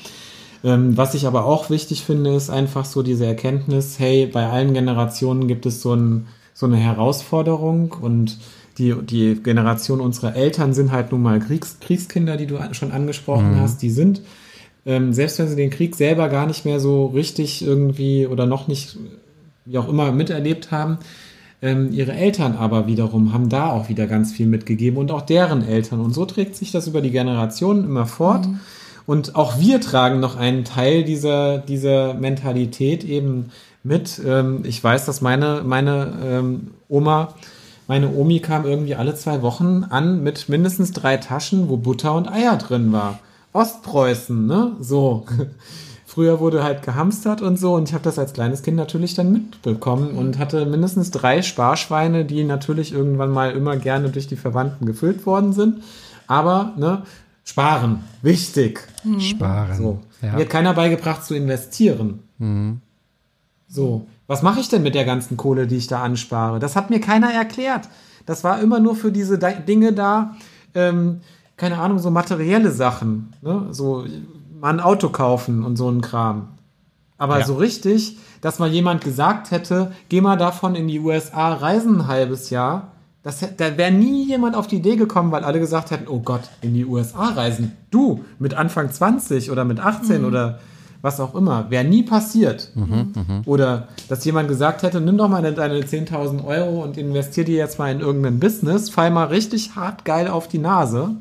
Ähm, was ich aber auch wichtig finde, ist einfach so diese Erkenntnis, hey, bei allen Generationen gibt es so, ein, so eine Herausforderung und die, die Generation unserer Eltern sind halt nun mal Kriegs, Kriegskinder, die du schon angesprochen hast. Die sind, ähm, selbst wenn sie den Krieg selber gar nicht mehr so richtig irgendwie oder noch nicht, wie auch immer, miterlebt haben, ähm, ihre Eltern aber wiederum haben da auch wieder ganz viel mitgegeben und auch deren Eltern. Und so trägt sich das über die Generationen immer fort. Und auch wir tragen noch einen Teil dieser, dieser Mentalität eben mit. Ähm, ich weiß, dass meine, meine ähm, Oma, meine Omi kam irgendwie alle zwei Wochen an mit mindestens drei Taschen, wo Butter und Eier drin war. Ostpreußen, ne? So. [LAUGHS] Früher wurde halt gehamstert und so und ich habe das als kleines Kind natürlich dann mitbekommen und hatte mindestens drei Sparschweine, die natürlich irgendwann mal immer gerne durch die Verwandten gefüllt worden sind. Aber, ne, sparen, wichtig. Sparen. So. Ja. Mir hat keiner beigebracht zu investieren. So, was mache ich denn mit der ganzen Kohle, die ich da anspare? Das hat mir keiner erklärt. Das war immer nur für diese Di- Dinge da, ähm, keine Ahnung, so materielle Sachen. Ne? So mal ein Auto kaufen und so ein Kram. Aber Ja. so richtig, dass mal jemand gesagt hätte, geh mal davon in die USA reisen ein halbes Jahr. Das, da wäre nie jemand auf die Idee gekommen, weil alle gesagt hätten, oh Gott, in die USA reisen. Du, mit Anfang 20 oder mit 18 oder was auch immer. Wäre nie passiert. Oder dass jemand gesagt hätte, nimm doch mal deine 10.000 Euro und investier die jetzt mal in irgendein Business, fall mal richtig hart geil auf die Nase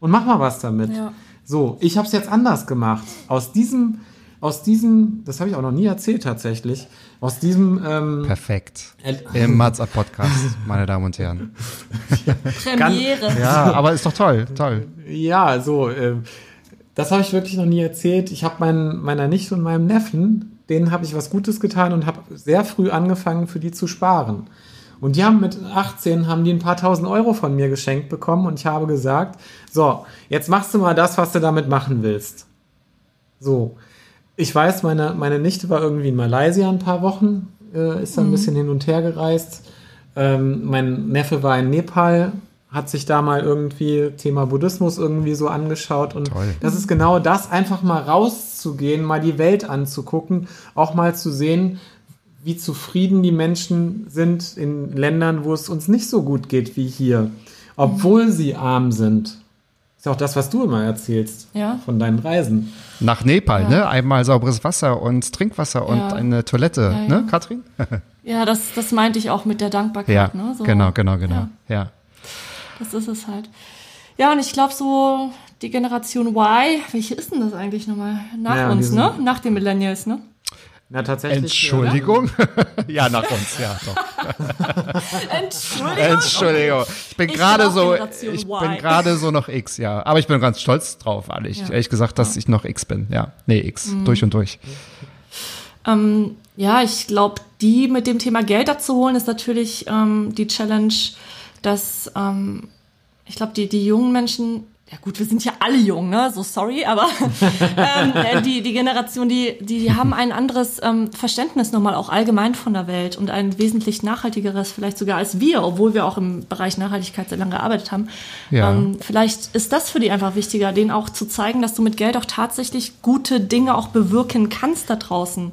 und mach mal was damit. Ja. So, ich habe es jetzt anders gemacht. Aus diesem, aus diesem, das habe ich auch noch nie erzählt tatsächlich, aus diesem, ähm, Perfekt. Im Mats Up Podcast, meine Damen und Herren. Premiere. Ja, aber ist doch toll, toll. ja, so, äh, das habe ich wirklich noch nie erzählt. Ich habe meinen, meiner Nichte und meinem Neffen, denen habe ich was Gutes getan und habe sehr früh angefangen, für die zu sparen. Und die haben mit 18 haben die ein paar tausend Euro von mir geschenkt bekommen und ich habe gesagt, so, jetzt machst du mal das, was du damit machen willst. So. Ich weiß, meine, meine Nichte war irgendwie in Malaysia ein paar Wochen, äh, ist da ein bisschen hin und her gereist. Ähm, mein Neffe war in Nepal, hat sich da mal irgendwie Thema Buddhismus irgendwie so angeschaut. Und Toll. das ist genau das, einfach mal rauszugehen, mal die Welt anzugucken, auch mal zu sehen, wie zufrieden die Menschen sind in Ländern, wo es uns nicht so gut geht wie hier, obwohl sie arm sind. Ist ja auch das, was du immer erzählst Ja. von deinen Reisen. Nach Nepal, ne? Einmal sauberes Wasser und Trinkwasser und Ja. eine Toilette, Ja, ja. ne, Katrin? [LAUGHS] Ja, das, das meinte ich auch mit der Dankbarkeit. Ja, ne? so, genau, genau, genau. Ja, Ja. das ist es halt. Ja, und ich glaube so, die Generation Y, welche ist denn das eigentlich nochmal? Nach Ja, uns, ne? Nach den Millennials, ne? Na, tatsächlich. Entschuldigung? [LAUGHS] ja, nach uns, ja, doch. [LAUGHS] Entschuldigung. Entschuldigung. Ich bin gerade so, ich Y. bin gerade so noch X, ja. Aber ich bin ganz stolz drauf, ehrlich. Ja. Ehrlich gesagt, dass ich noch X bin, ja. Nee, X, Mhm. durch und durch. Ähm, ja, ich glaube, die mit dem Thema Geld abzuholen, ist natürlich ähm, die Challenge, dass ähm, ich glaube, die, die jungen Menschen, ja gut, wir sind ja alle jung, ne? So sorry, aber [LAUGHS] ähm, äh, die, die Generation, die, die, die haben ein anderes ähm, Verständnis nochmal auch allgemein von der Welt und ein wesentlich nachhaltigeres, vielleicht sogar als wir, obwohl wir auch im Bereich Nachhaltigkeit sehr lange gearbeitet haben. Ja. Ähm, vielleicht ist das für die einfach wichtiger, denen auch zu zeigen, dass du mit Geld auch tatsächlich gute Dinge auch bewirken kannst da draußen.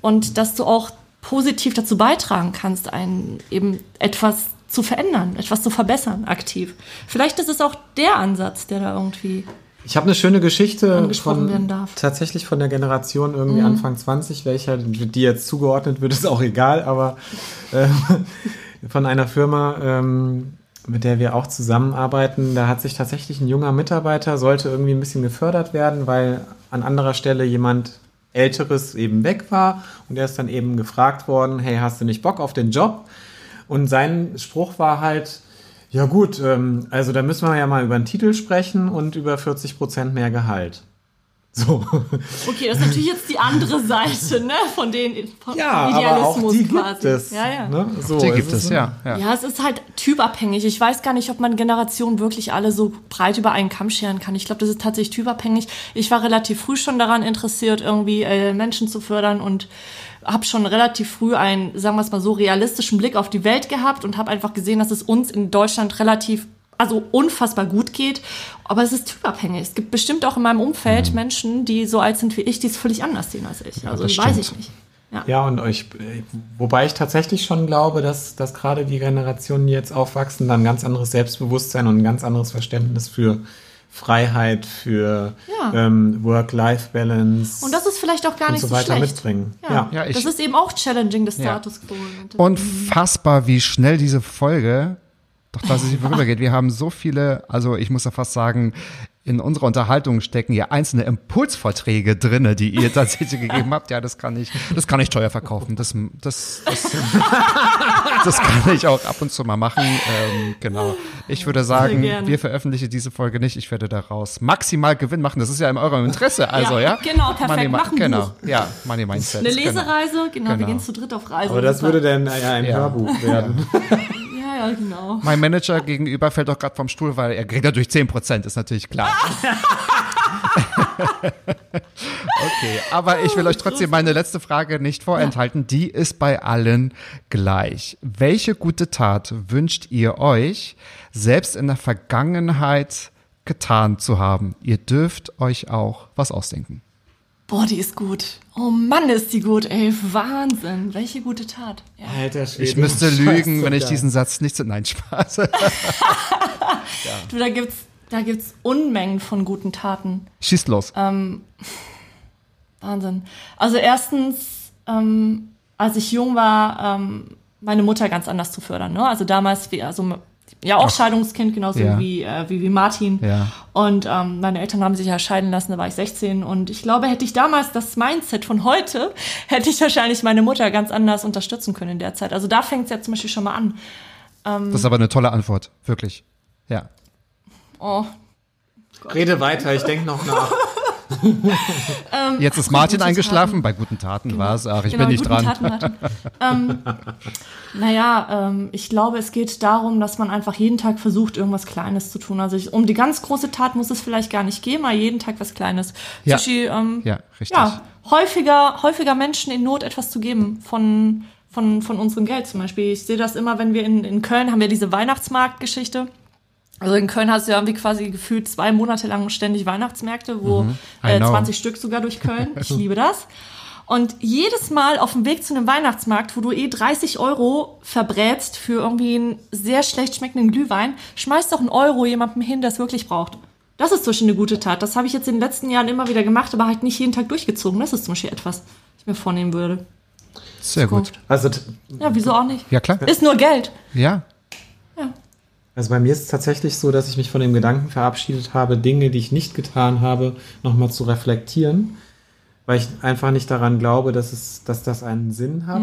Und dass du auch positiv dazu beitragen kannst, ein, eben etwas zu verändern, etwas zu verbessern, aktiv. Vielleicht ist es auch der Ansatz, der da irgendwie. Ich habe eine schöne Geschichte von darf. tatsächlich von der Generation irgendwie Anfang 20, welcher die jetzt zugeordnet wird, ist auch egal, aber äh, [LAUGHS] von einer Firma, ähm, mit der wir auch zusammenarbeiten, da hat sich tatsächlich ein junger Mitarbeiter, sollte irgendwie ein bisschen gefördert werden, weil an anderer Stelle jemand Älteres eben weg war und er ist dann eben gefragt worden, hey, hast du nicht Bock auf den Job? Und sein Spruch war halt, ja gut, ähm, also da müssen wir ja mal über den Titel sprechen und über 40 Prozent mehr Gehalt. So. Okay, das ist natürlich jetzt die andere Seite, ne? Von den von Ja, aber auch die gibt es. Ja, ja. Ne? So, Die gibt ist es, ja. ja. Ja, es ist halt typabhängig. Ich weiß gar nicht, ob man Generationen wirklich alle so breit über einen Kamm scheren kann. Ich glaube, das ist tatsächlich typabhängig. Ich war relativ früh schon daran interessiert, irgendwie äh, Menschen zu fördern und habe schon relativ früh einen, sagen wir es mal so, realistischen Blick auf die Welt gehabt und habe einfach gesehen, dass es uns in Deutschland relativ also unfassbar gut geht, aber es ist typabhängig. Es gibt bestimmt auch in meinem Umfeld Menschen, die so alt sind wie ich, die es völlig anders sehen als ich. Also das weiß ich nicht. Ja. Ja, und ich, wobei ich tatsächlich schon glaube, dass, dass gerade die Generationen, die jetzt aufwachsen, dann ein ganz anderes Selbstbewusstsein und ein ganz anderes Verständnis für Freiheit, für Ja. ähm, Work-Life-Balance Und das ist vielleicht auch gar nicht so so weiter schlecht. mitbringen. Ja, Ja. Ja, ich- das ist eben auch challenging des Ja. Status quo. Unfassbar, wie schnell diese Folge doch tatsächlich vorübergeht. Wir haben so viele, also ich muss ja fast sagen, in unserer Unterhaltung stecken ja einzelne Impulsvorträge drinne, die ihr tatsächlich gegeben habt. Ja, das kann ich, das kann ich teuer verkaufen. Das, das, das, das kann ich auch ab und zu mal machen. Ähm, genau. Ich würde sagen, wir veröffentlichen diese Folge nicht. Ich werde daraus maximal Gewinn machen. Das ist ja in eurem Interesse. Also ja. genau, perfekt. Money, Mach ein genau. Buch. Ja, Money Mindset. Eine genau. Lesereise, genau, wir Genau. gehen zu dritt auf Reise. Aber das würde dann ja ein Ja. Hörbuch werden. Ja, [LAUGHS] ja, genau. Mein Manager gegenüber fällt auch gerade vom Stuhl, weil er kriegt natürlich 10%, ist natürlich klar. [LAUGHS] okay, aber ich will euch trotzdem meine letzte Frage nicht vorenthalten. Die ist bei allen gleich. Welche gute Tat wünscht ihr euch, selbst in der Vergangenheit getan zu haben? Ihr dürft euch auch was ausdenken. Boah, die ist gut. Oh Mann, ist die gut, ey. Wahnsinn. Welche gute Tat. Ja. Alter Schwede. Ich müsste lügen, wenn ich diesen Satz nicht... Nein, Spaß. [LAUGHS] Du, da gibt's, da gibt's Unmengen von guten Taten. Schießt los. Wahnsinn. Also erstens, ähm, als ich jung war, ähm, meine Mutter ganz anders zu fördern. Ne? Also damals, wie, also ja auch Scheidungskind, genauso Ja. wie, äh, wie, wie Martin. Ja. Und ähm, meine Eltern haben sich ja scheiden lassen, da war ich 16. Und ich glaube, hätte ich damals das Mindset von heute, [LAUGHS] hätte ich wahrscheinlich meine Mutter ganz anders unterstützen können in der Zeit. Also da fängt es ja zum Beispiel schon mal an. Das ist aber eine tolle Antwort, wirklich. Ja. Oh, Rede weiter, ich denke noch nach. [LAUGHS] [LAUGHS] Ähm, Jetzt ist Martin eingeschlafen, Taten. bei guten Taten war es. Ach, ich Genau, bin nicht dran. Taten, Martin. [LAUGHS] ähm, naja, ähm, ich glaube, es geht darum, dass man einfach jeden Tag versucht, irgendwas Kleines zu tun. Also ich, um die ganz große Tat muss es vielleicht gar nicht gehen, mal jeden Tag was Kleines. Ja. Sushi, ähm, Ja, richtig. ja, häufiger, häufiger Menschen in Not etwas zu geben von, von, von unserem Geld zum Beispiel. Ich sehe das immer, wenn wir in, in Köln haben wir diese Weihnachtsmarktgeschichte. Also in Köln hast du ja irgendwie quasi gefühlt zwei Monate lang ständig Weihnachtsmärkte, wo Mhm. Äh, know. 20 Stück sogar durch Köln. [LAUGHS] Ich liebe das. Und jedes Mal auf dem Weg zu einem Weihnachtsmarkt, wo du eh 30 Euro verbrätst für irgendwie einen sehr schlecht schmeckenden Glühwein, schmeißt doch einen Euro jemandem hin, der es wirklich braucht. Das ist zum Beispiel eine gute Tat. Das habe ich jetzt in den letzten Jahren immer wieder gemacht, aber halt nicht jeden Tag durchgezogen. Das ist zum Beispiel etwas, was ich mir vornehmen würde. Sehr gut. Also, Ja, wieso auch nicht? Ja, klar. Ist nur Geld. Ja. Also bei mir ist es tatsächlich so, dass ich mich von dem Gedanken verabschiedet habe, Dinge, die ich nicht getan habe, nochmal zu reflektieren, weil ich einfach nicht daran glaube, dass, es, dass das einen Sinn hat.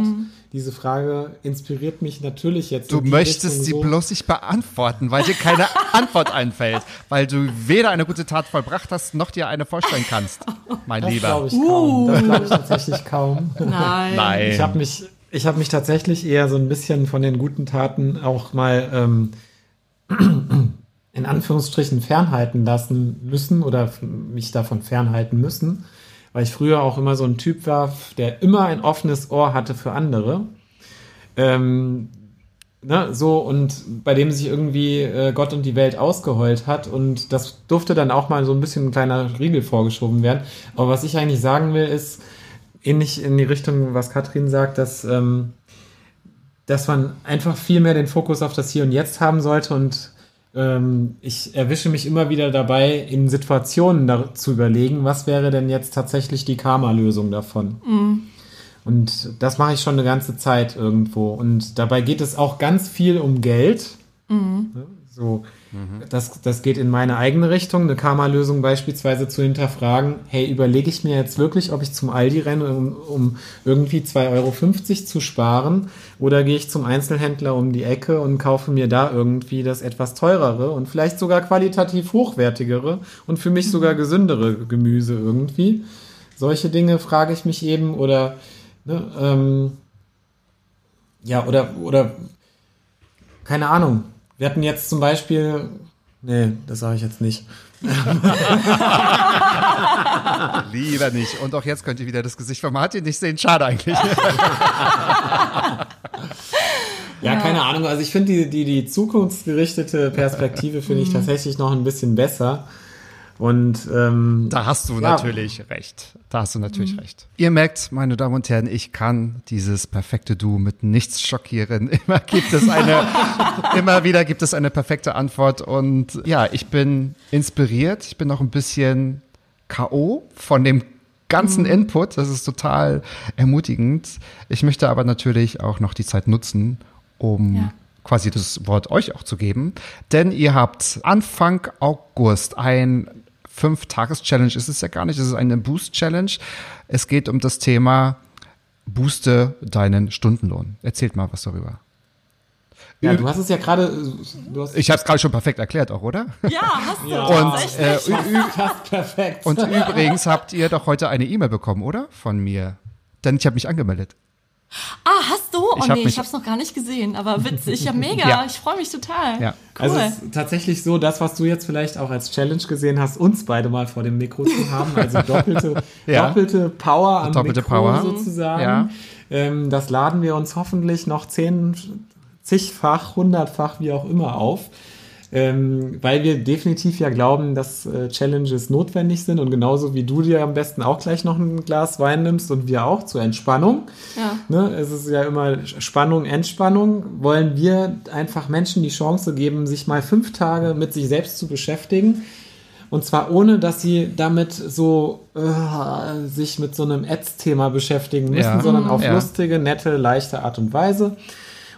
Diese Frage inspiriert mich natürlich jetzt. Du in die möchtest Richtung sie so, bloß nicht beantworten, weil dir keine [LAUGHS] Antwort einfällt, weil du weder eine gute Tat vollbracht hast, noch dir eine vorstellen kannst, mein Das Lieber. glaube ich kaum. Das glaube ich tatsächlich kaum. Nein. Nein. Ich habe mich, ich habe mich tatsächlich eher so ein bisschen von den guten Taten auch mal ähm, [CLEARS THROAT] in Anführungsstrichen fernhalten lassen müssen oder mich davon fernhalten müssen, weil ich früher auch immer so ein Typ war, der immer ein offenes Ohr hatte für andere. Ähm, ne, so und bei dem sich irgendwie äh, Gott und die Welt ausgeheult hat und das durfte dann auch mal so ein bisschen ein kleiner Riegel vorgeschoben werden. Aber was ich eigentlich sagen will, ist ähnlich in die Richtung, was Katrin sagt, dass, ähm, dass man einfach viel mehr den Fokus auf das Hier und Jetzt haben sollte und ähm, ich erwische mich immer wieder dabei, in Situationen da zu überlegen, was wäre denn jetzt tatsächlich die Karma-Lösung davon. Und das mache ich schon eine ganze Zeit irgendwo. Und dabei geht es auch ganz viel um Geld. Ne, So, das, das geht in meine eigene Richtung, eine Karma-Lösung beispielsweise zu hinterfragen, hey, überlege ich mir jetzt wirklich, ob ich zum Aldi renne, um, um irgendwie 2,50 Euro zu sparen, oder gehe ich zum Einzelhändler um die Ecke und kaufe mir da irgendwie das etwas teurere und vielleicht sogar qualitativ hochwertigere und für mich sogar gesündere Gemüse irgendwie. Solche Dinge frage ich mich eben, oder ne, ähm, ja, oder, oder keine Ahnung. Wir hatten jetzt zum Beispiel, nee, das sage ich jetzt nicht. [LAUGHS] Lieber nicht. Und auch jetzt könnt ihr wieder das Gesicht von Martin nicht sehen. Schade eigentlich. Ja, keine Ahnung. Also ich finde die, die, die zukunftsgerichtete Perspektive finde ich tatsächlich noch ein bisschen besser. Und ähm, Da hast du Ja. natürlich recht. Da hast du natürlich recht. Ihr merkt, meine Damen und Herren, ich kann dieses perfekte Du mit nichts schockieren. [LAUGHS] Immer gibt es eine, [LAUGHS] immer wieder gibt es eine perfekte Antwort. Und ja, ich bin inspiriert. Ich bin noch ein bisschen K.O. von dem ganzen Input. Das ist total ermutigend. Ich möchte aber natürlich auch noch die Zeit nutzen, um Ja. quasi das Wort euch auch zu geben. Denn ihr habt Anfang August ein Fünf-Tages-Challenge ist es ja gar nicht, es ist eine Boost-Challenge. Es geht um das Thema Booste deinen Stundenlohn. Erzählt mal was darüber. ja, du hast es ja gerade, hast Ich habe es gerade schon perfekt erklärt auch, oder? Ja, hast du. Ja. Und, äh, ü- ü- [LAUGHS] fast perfekt. und übrigens habt ihr doch heute eine E-Mail bekommen, oder? Von mir. Denn ich habe mich angemeldet. Ah, hast du? Oh Ich nee, ich hab's noch gar nicht gesehen, aber witzig, ja [LAUGHS] mega. Ja. Ich freue mich total. Ja. Cool. Also es ist tatsächlich so, das, was du jetzt vielleicht auch als Challenge gesehen hast, uns beide mal vor dem Mikro zu haben, [LAUGHS] also doppelte, [LAUGHS] Ja. doppelte Power am Doppelte Mikro Power. sozusagen. Ja. Ähm, das laden wir uns hoffentlich noch zehn, zigfach, hundertfach, wie auch immer auf. Ähm, weil wir definitiv ja glauben, dass äh, Challenges notwendig sind und genauso wie du dir am besten auch gleich noch ein Glas Wein nimmst und wir auch zur Entspannung. Ja. Ne, es ist ja immer Spannung, Entspannung. Wollen wir einfach Menschen die Chance geben, sich mal fünf Tage mit sich selbst zu beschäftigen. Und zwar ohne, dass sie damit so äh, sich mit so einem Ads-Thema beschäftigen müssen, Ja. sondern auf Ja. lustige, nette, leichte Art und Weise.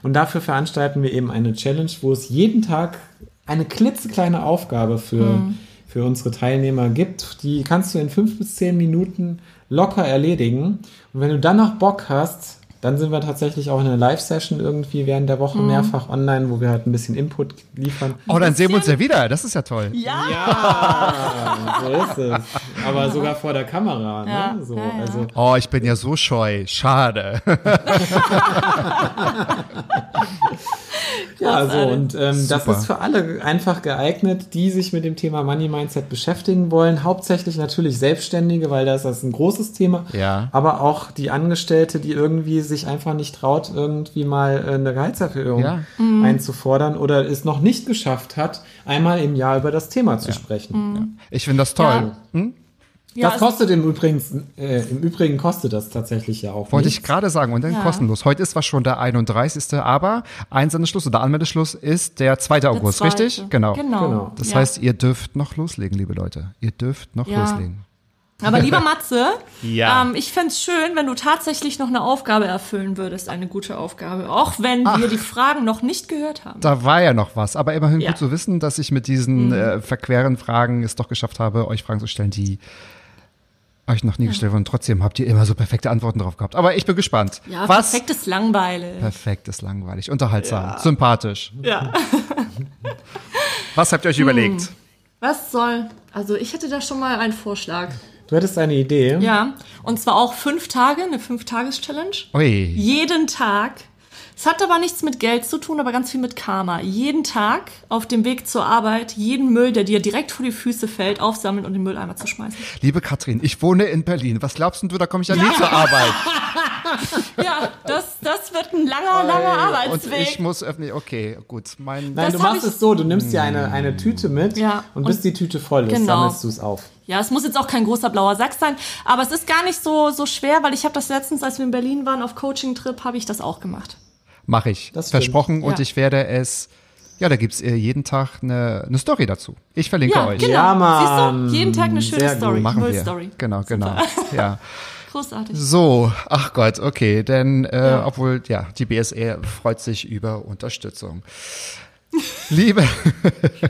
Und dafür veranstalten wir eben eine Challenge, wo es jeden Tag eine klitzekleine Aufgabe für, für unsere Teilnehmer gibt. Die kannst du in fünf bis zehn Minuten locker erledigen. Und wenn du dann noch Bock hast, Dann sind wir tatsächlich auch in einer Live-Session irgendwie während der Woche mehrfach online, wo wir halt ein bisschen Input liefern. Oh, dann sehen wir uns ja wieder. Das ist ja toll. Ja. Ja, so ist es. Aber sogar vor der Kamera. Ne? Ja, So, ja, ja. Also, Oh, ich bin ja so scheu. Schade. [LAUGHS] [LAUGHS] [LAUGHS] ja, so Großartig. und ähm, das ist für alle einfach geeignet, die sich mit dem Thema Money Mindset beschäftigen wollen. Hauptsächlich natürlich Selbstständige, weil da ist das ein großes Thema. Ja. Aber auch die Angestellte, die irgendwie sich einfach nicht traut, irgendwie mal äh, eine Gehaltserhöhung Ja. einzufordern oder es noch nicht geschafft hat, einmal im Jahr über das Thema zu sprechen. Ich finde das toll. Ja. Ja, das also- kostet im Übrigen, äh, im Übrigen kostet das tatsächlich ja auch. Wollte ich nichts. gerade sagen. Und dann Ja. kostenlos. Heute ist zwar schon der 31. Aber Einsendeschluss oder Anmeldeschluss ist der 2. August, zweite. richtig? Genau. Genau. Genau. Das Ja. heißt, ihr dürft noch loslegen, liebe Leute. Ihr dürft noch Ja. loslegen. Aber lieber Matze, [LAUGHS] Ja. ähm, ich fänd's schön, wenn du tatsächlich noch eine Aufgabe erfüllen würdest, eine gute Aufgabe. Auch wenn wir die Fragen noch nicht gehört haben. Da war ja noch was. Aber immerhin Ja. gut zu wissen, dass ich mit diesen äh, verqueren Fragen es doch geschafft habe, euch Fragen zu stellen, die euch noch nie gestellt wurden. Trotzdem habt ihr immer so perfekte Antworten drauf gehabt. Aber ich bin gespannt. Ja, was? perfektes Langweile. Perfekt ist langweilig, unterhaltsam, sympathisch. Ja. [LAUGHS] Was habt ihr euch überlegt? Was soll? Also ich hätte da schon mal einen Vorschlag. Du hättest eine Idee. Ja. Und zwar auch fünf Tage, eine Fünf-Tages-Challenge. Ui. Jeden Tag. Es hat aber nichts mit Geld zu tun, aber ganz viel mit Karma. Jeden Tag auf dem Weg zur Arbeit jeden Müll, der dir direkt vor die Füße fällt, aufsammeln und in den Mülleimer zu schmeißen. Liebe Katrin, ich wohne in Berlin. Was glaubst denn du, da komme ich ja nie zur Arbeit? [LAUGHS] Ja, das, das wird ein langer, langer Und Arbeitsweg. ich muss öffentlich, okay, gut. Mein, Nein, Das du machst es so, du nimmst dir eine, eine Tüte mit Ja, und bis und- die Tüte voll ist, Genau. sammelst du es auf. Ja, es muss jetzt auch kein großer blauer Sack sein, aber es ist gar nicht so, so schwer, weil ich habe das letztens, als wir in Berlin waren auf Coaching-Trip, habe ich das auch gemacht. Mache ich. Das stimmt. Versprochen. Und Ja. ich werde es, ja, da gibt's äh, jeden Tag eine, eine Story dazu. Ich verlinke Ja, euch. genau. Ja, Mann. Siehst du, jeden Tag eine schöne Sehr gut. Story. Machen wir. Müllstory. Genau, genau. [LAUGHS] Ja. Großartig. So, ach Gott, okay, denn äh, Ja. obwohl, ja, die BSE freut sich über Unterstützung. Liebe,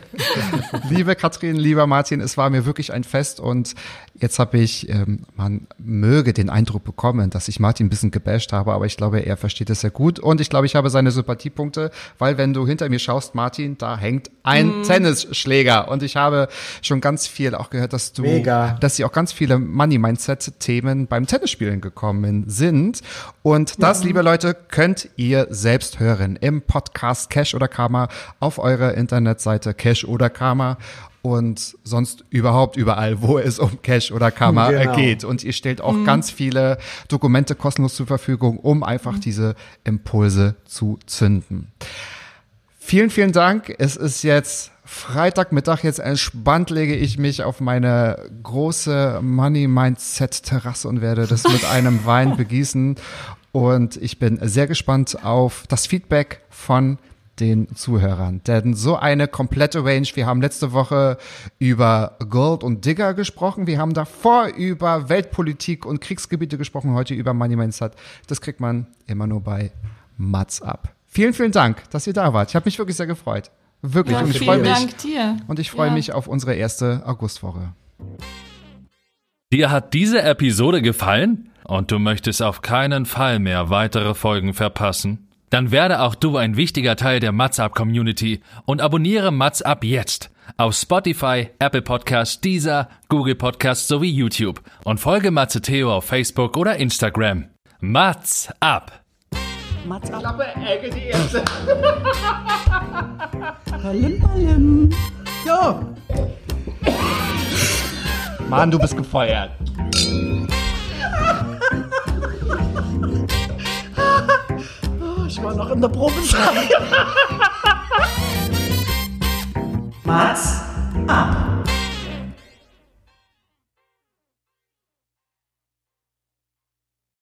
[LAUGHS] liebe Katrin, lieber Martin, es war mir wirklich ein Fest und jetzt habe ich, ähm, man möge den Eindruck bekommen, dass ich Martin ein bisschen gebasht habe, aber ich glaube, er versteht es sehr gut und ich glaube, ich habe seine Sympathiepunkte, weil wenn du hinter mir schaust, Martin, da hängt ein Tennisschläger und ich habe schon ganz viel auch gehört, dass du, Mega. dass sie auch ganz viele Money-Mindset-Themen beim Tennisspielen gekommen sind. Und das, liebe Leute, könnt ihr selbst hören im Podcast Cash oder Karma auf eurer Internetseite Cash oder Karma und sonst überhaupt überall, wo es um Cash oder Karma Genau. geht. Und ihr stellt auch ganz viele Dokumente kostenlos zur Verfügung, um einfach diese Impulse zu zünden. Vielen, vielen Dank. Es ist jetzt Freitagmittag. Jetzt entspannt lege ich mich auf meine große Money Mindset Terrasse und werde das mit [LAUGHS] einem Wein begießen. Und ich bin sehr gespannt auf das Feedback von den Zuhörern. Denn so eine komplette Range, wir haben letzte Woche über Gold und Digger gesprochen, wir haben davor über Weltpolitik und Kriegsgebiete gesprochen, heute über Money Mindset. Das kriegt man immer nur bei Mats ab. Vielen, vielen Dank, dass ihr da wart. Ich habe mich wirklich sehr gefreut. Wirklich. Ja, und ich freue vielen mich. Dank dir. Und ich freue Ja. mich auf unsere erste Augustwoche. Dir hat diese Episode gefallen und du möchtest auf keinen Fall mehr weitere Folgen verpassen? Dann werde auch du ein wichtiger Teil der Mats Up Community und abonniere Mats Up jetzt auf Spotify, Apple Podcasts, Deezer, Google Podcasts sowie YouTube und folge Matze Theo auf Facebook oder Instagram. Mats Up. Mats ab. Ballen, ballen. Ja. Mann, du bist gefeuert. [LAUGHS] Ich war noch in der Probezeit. Mats ab.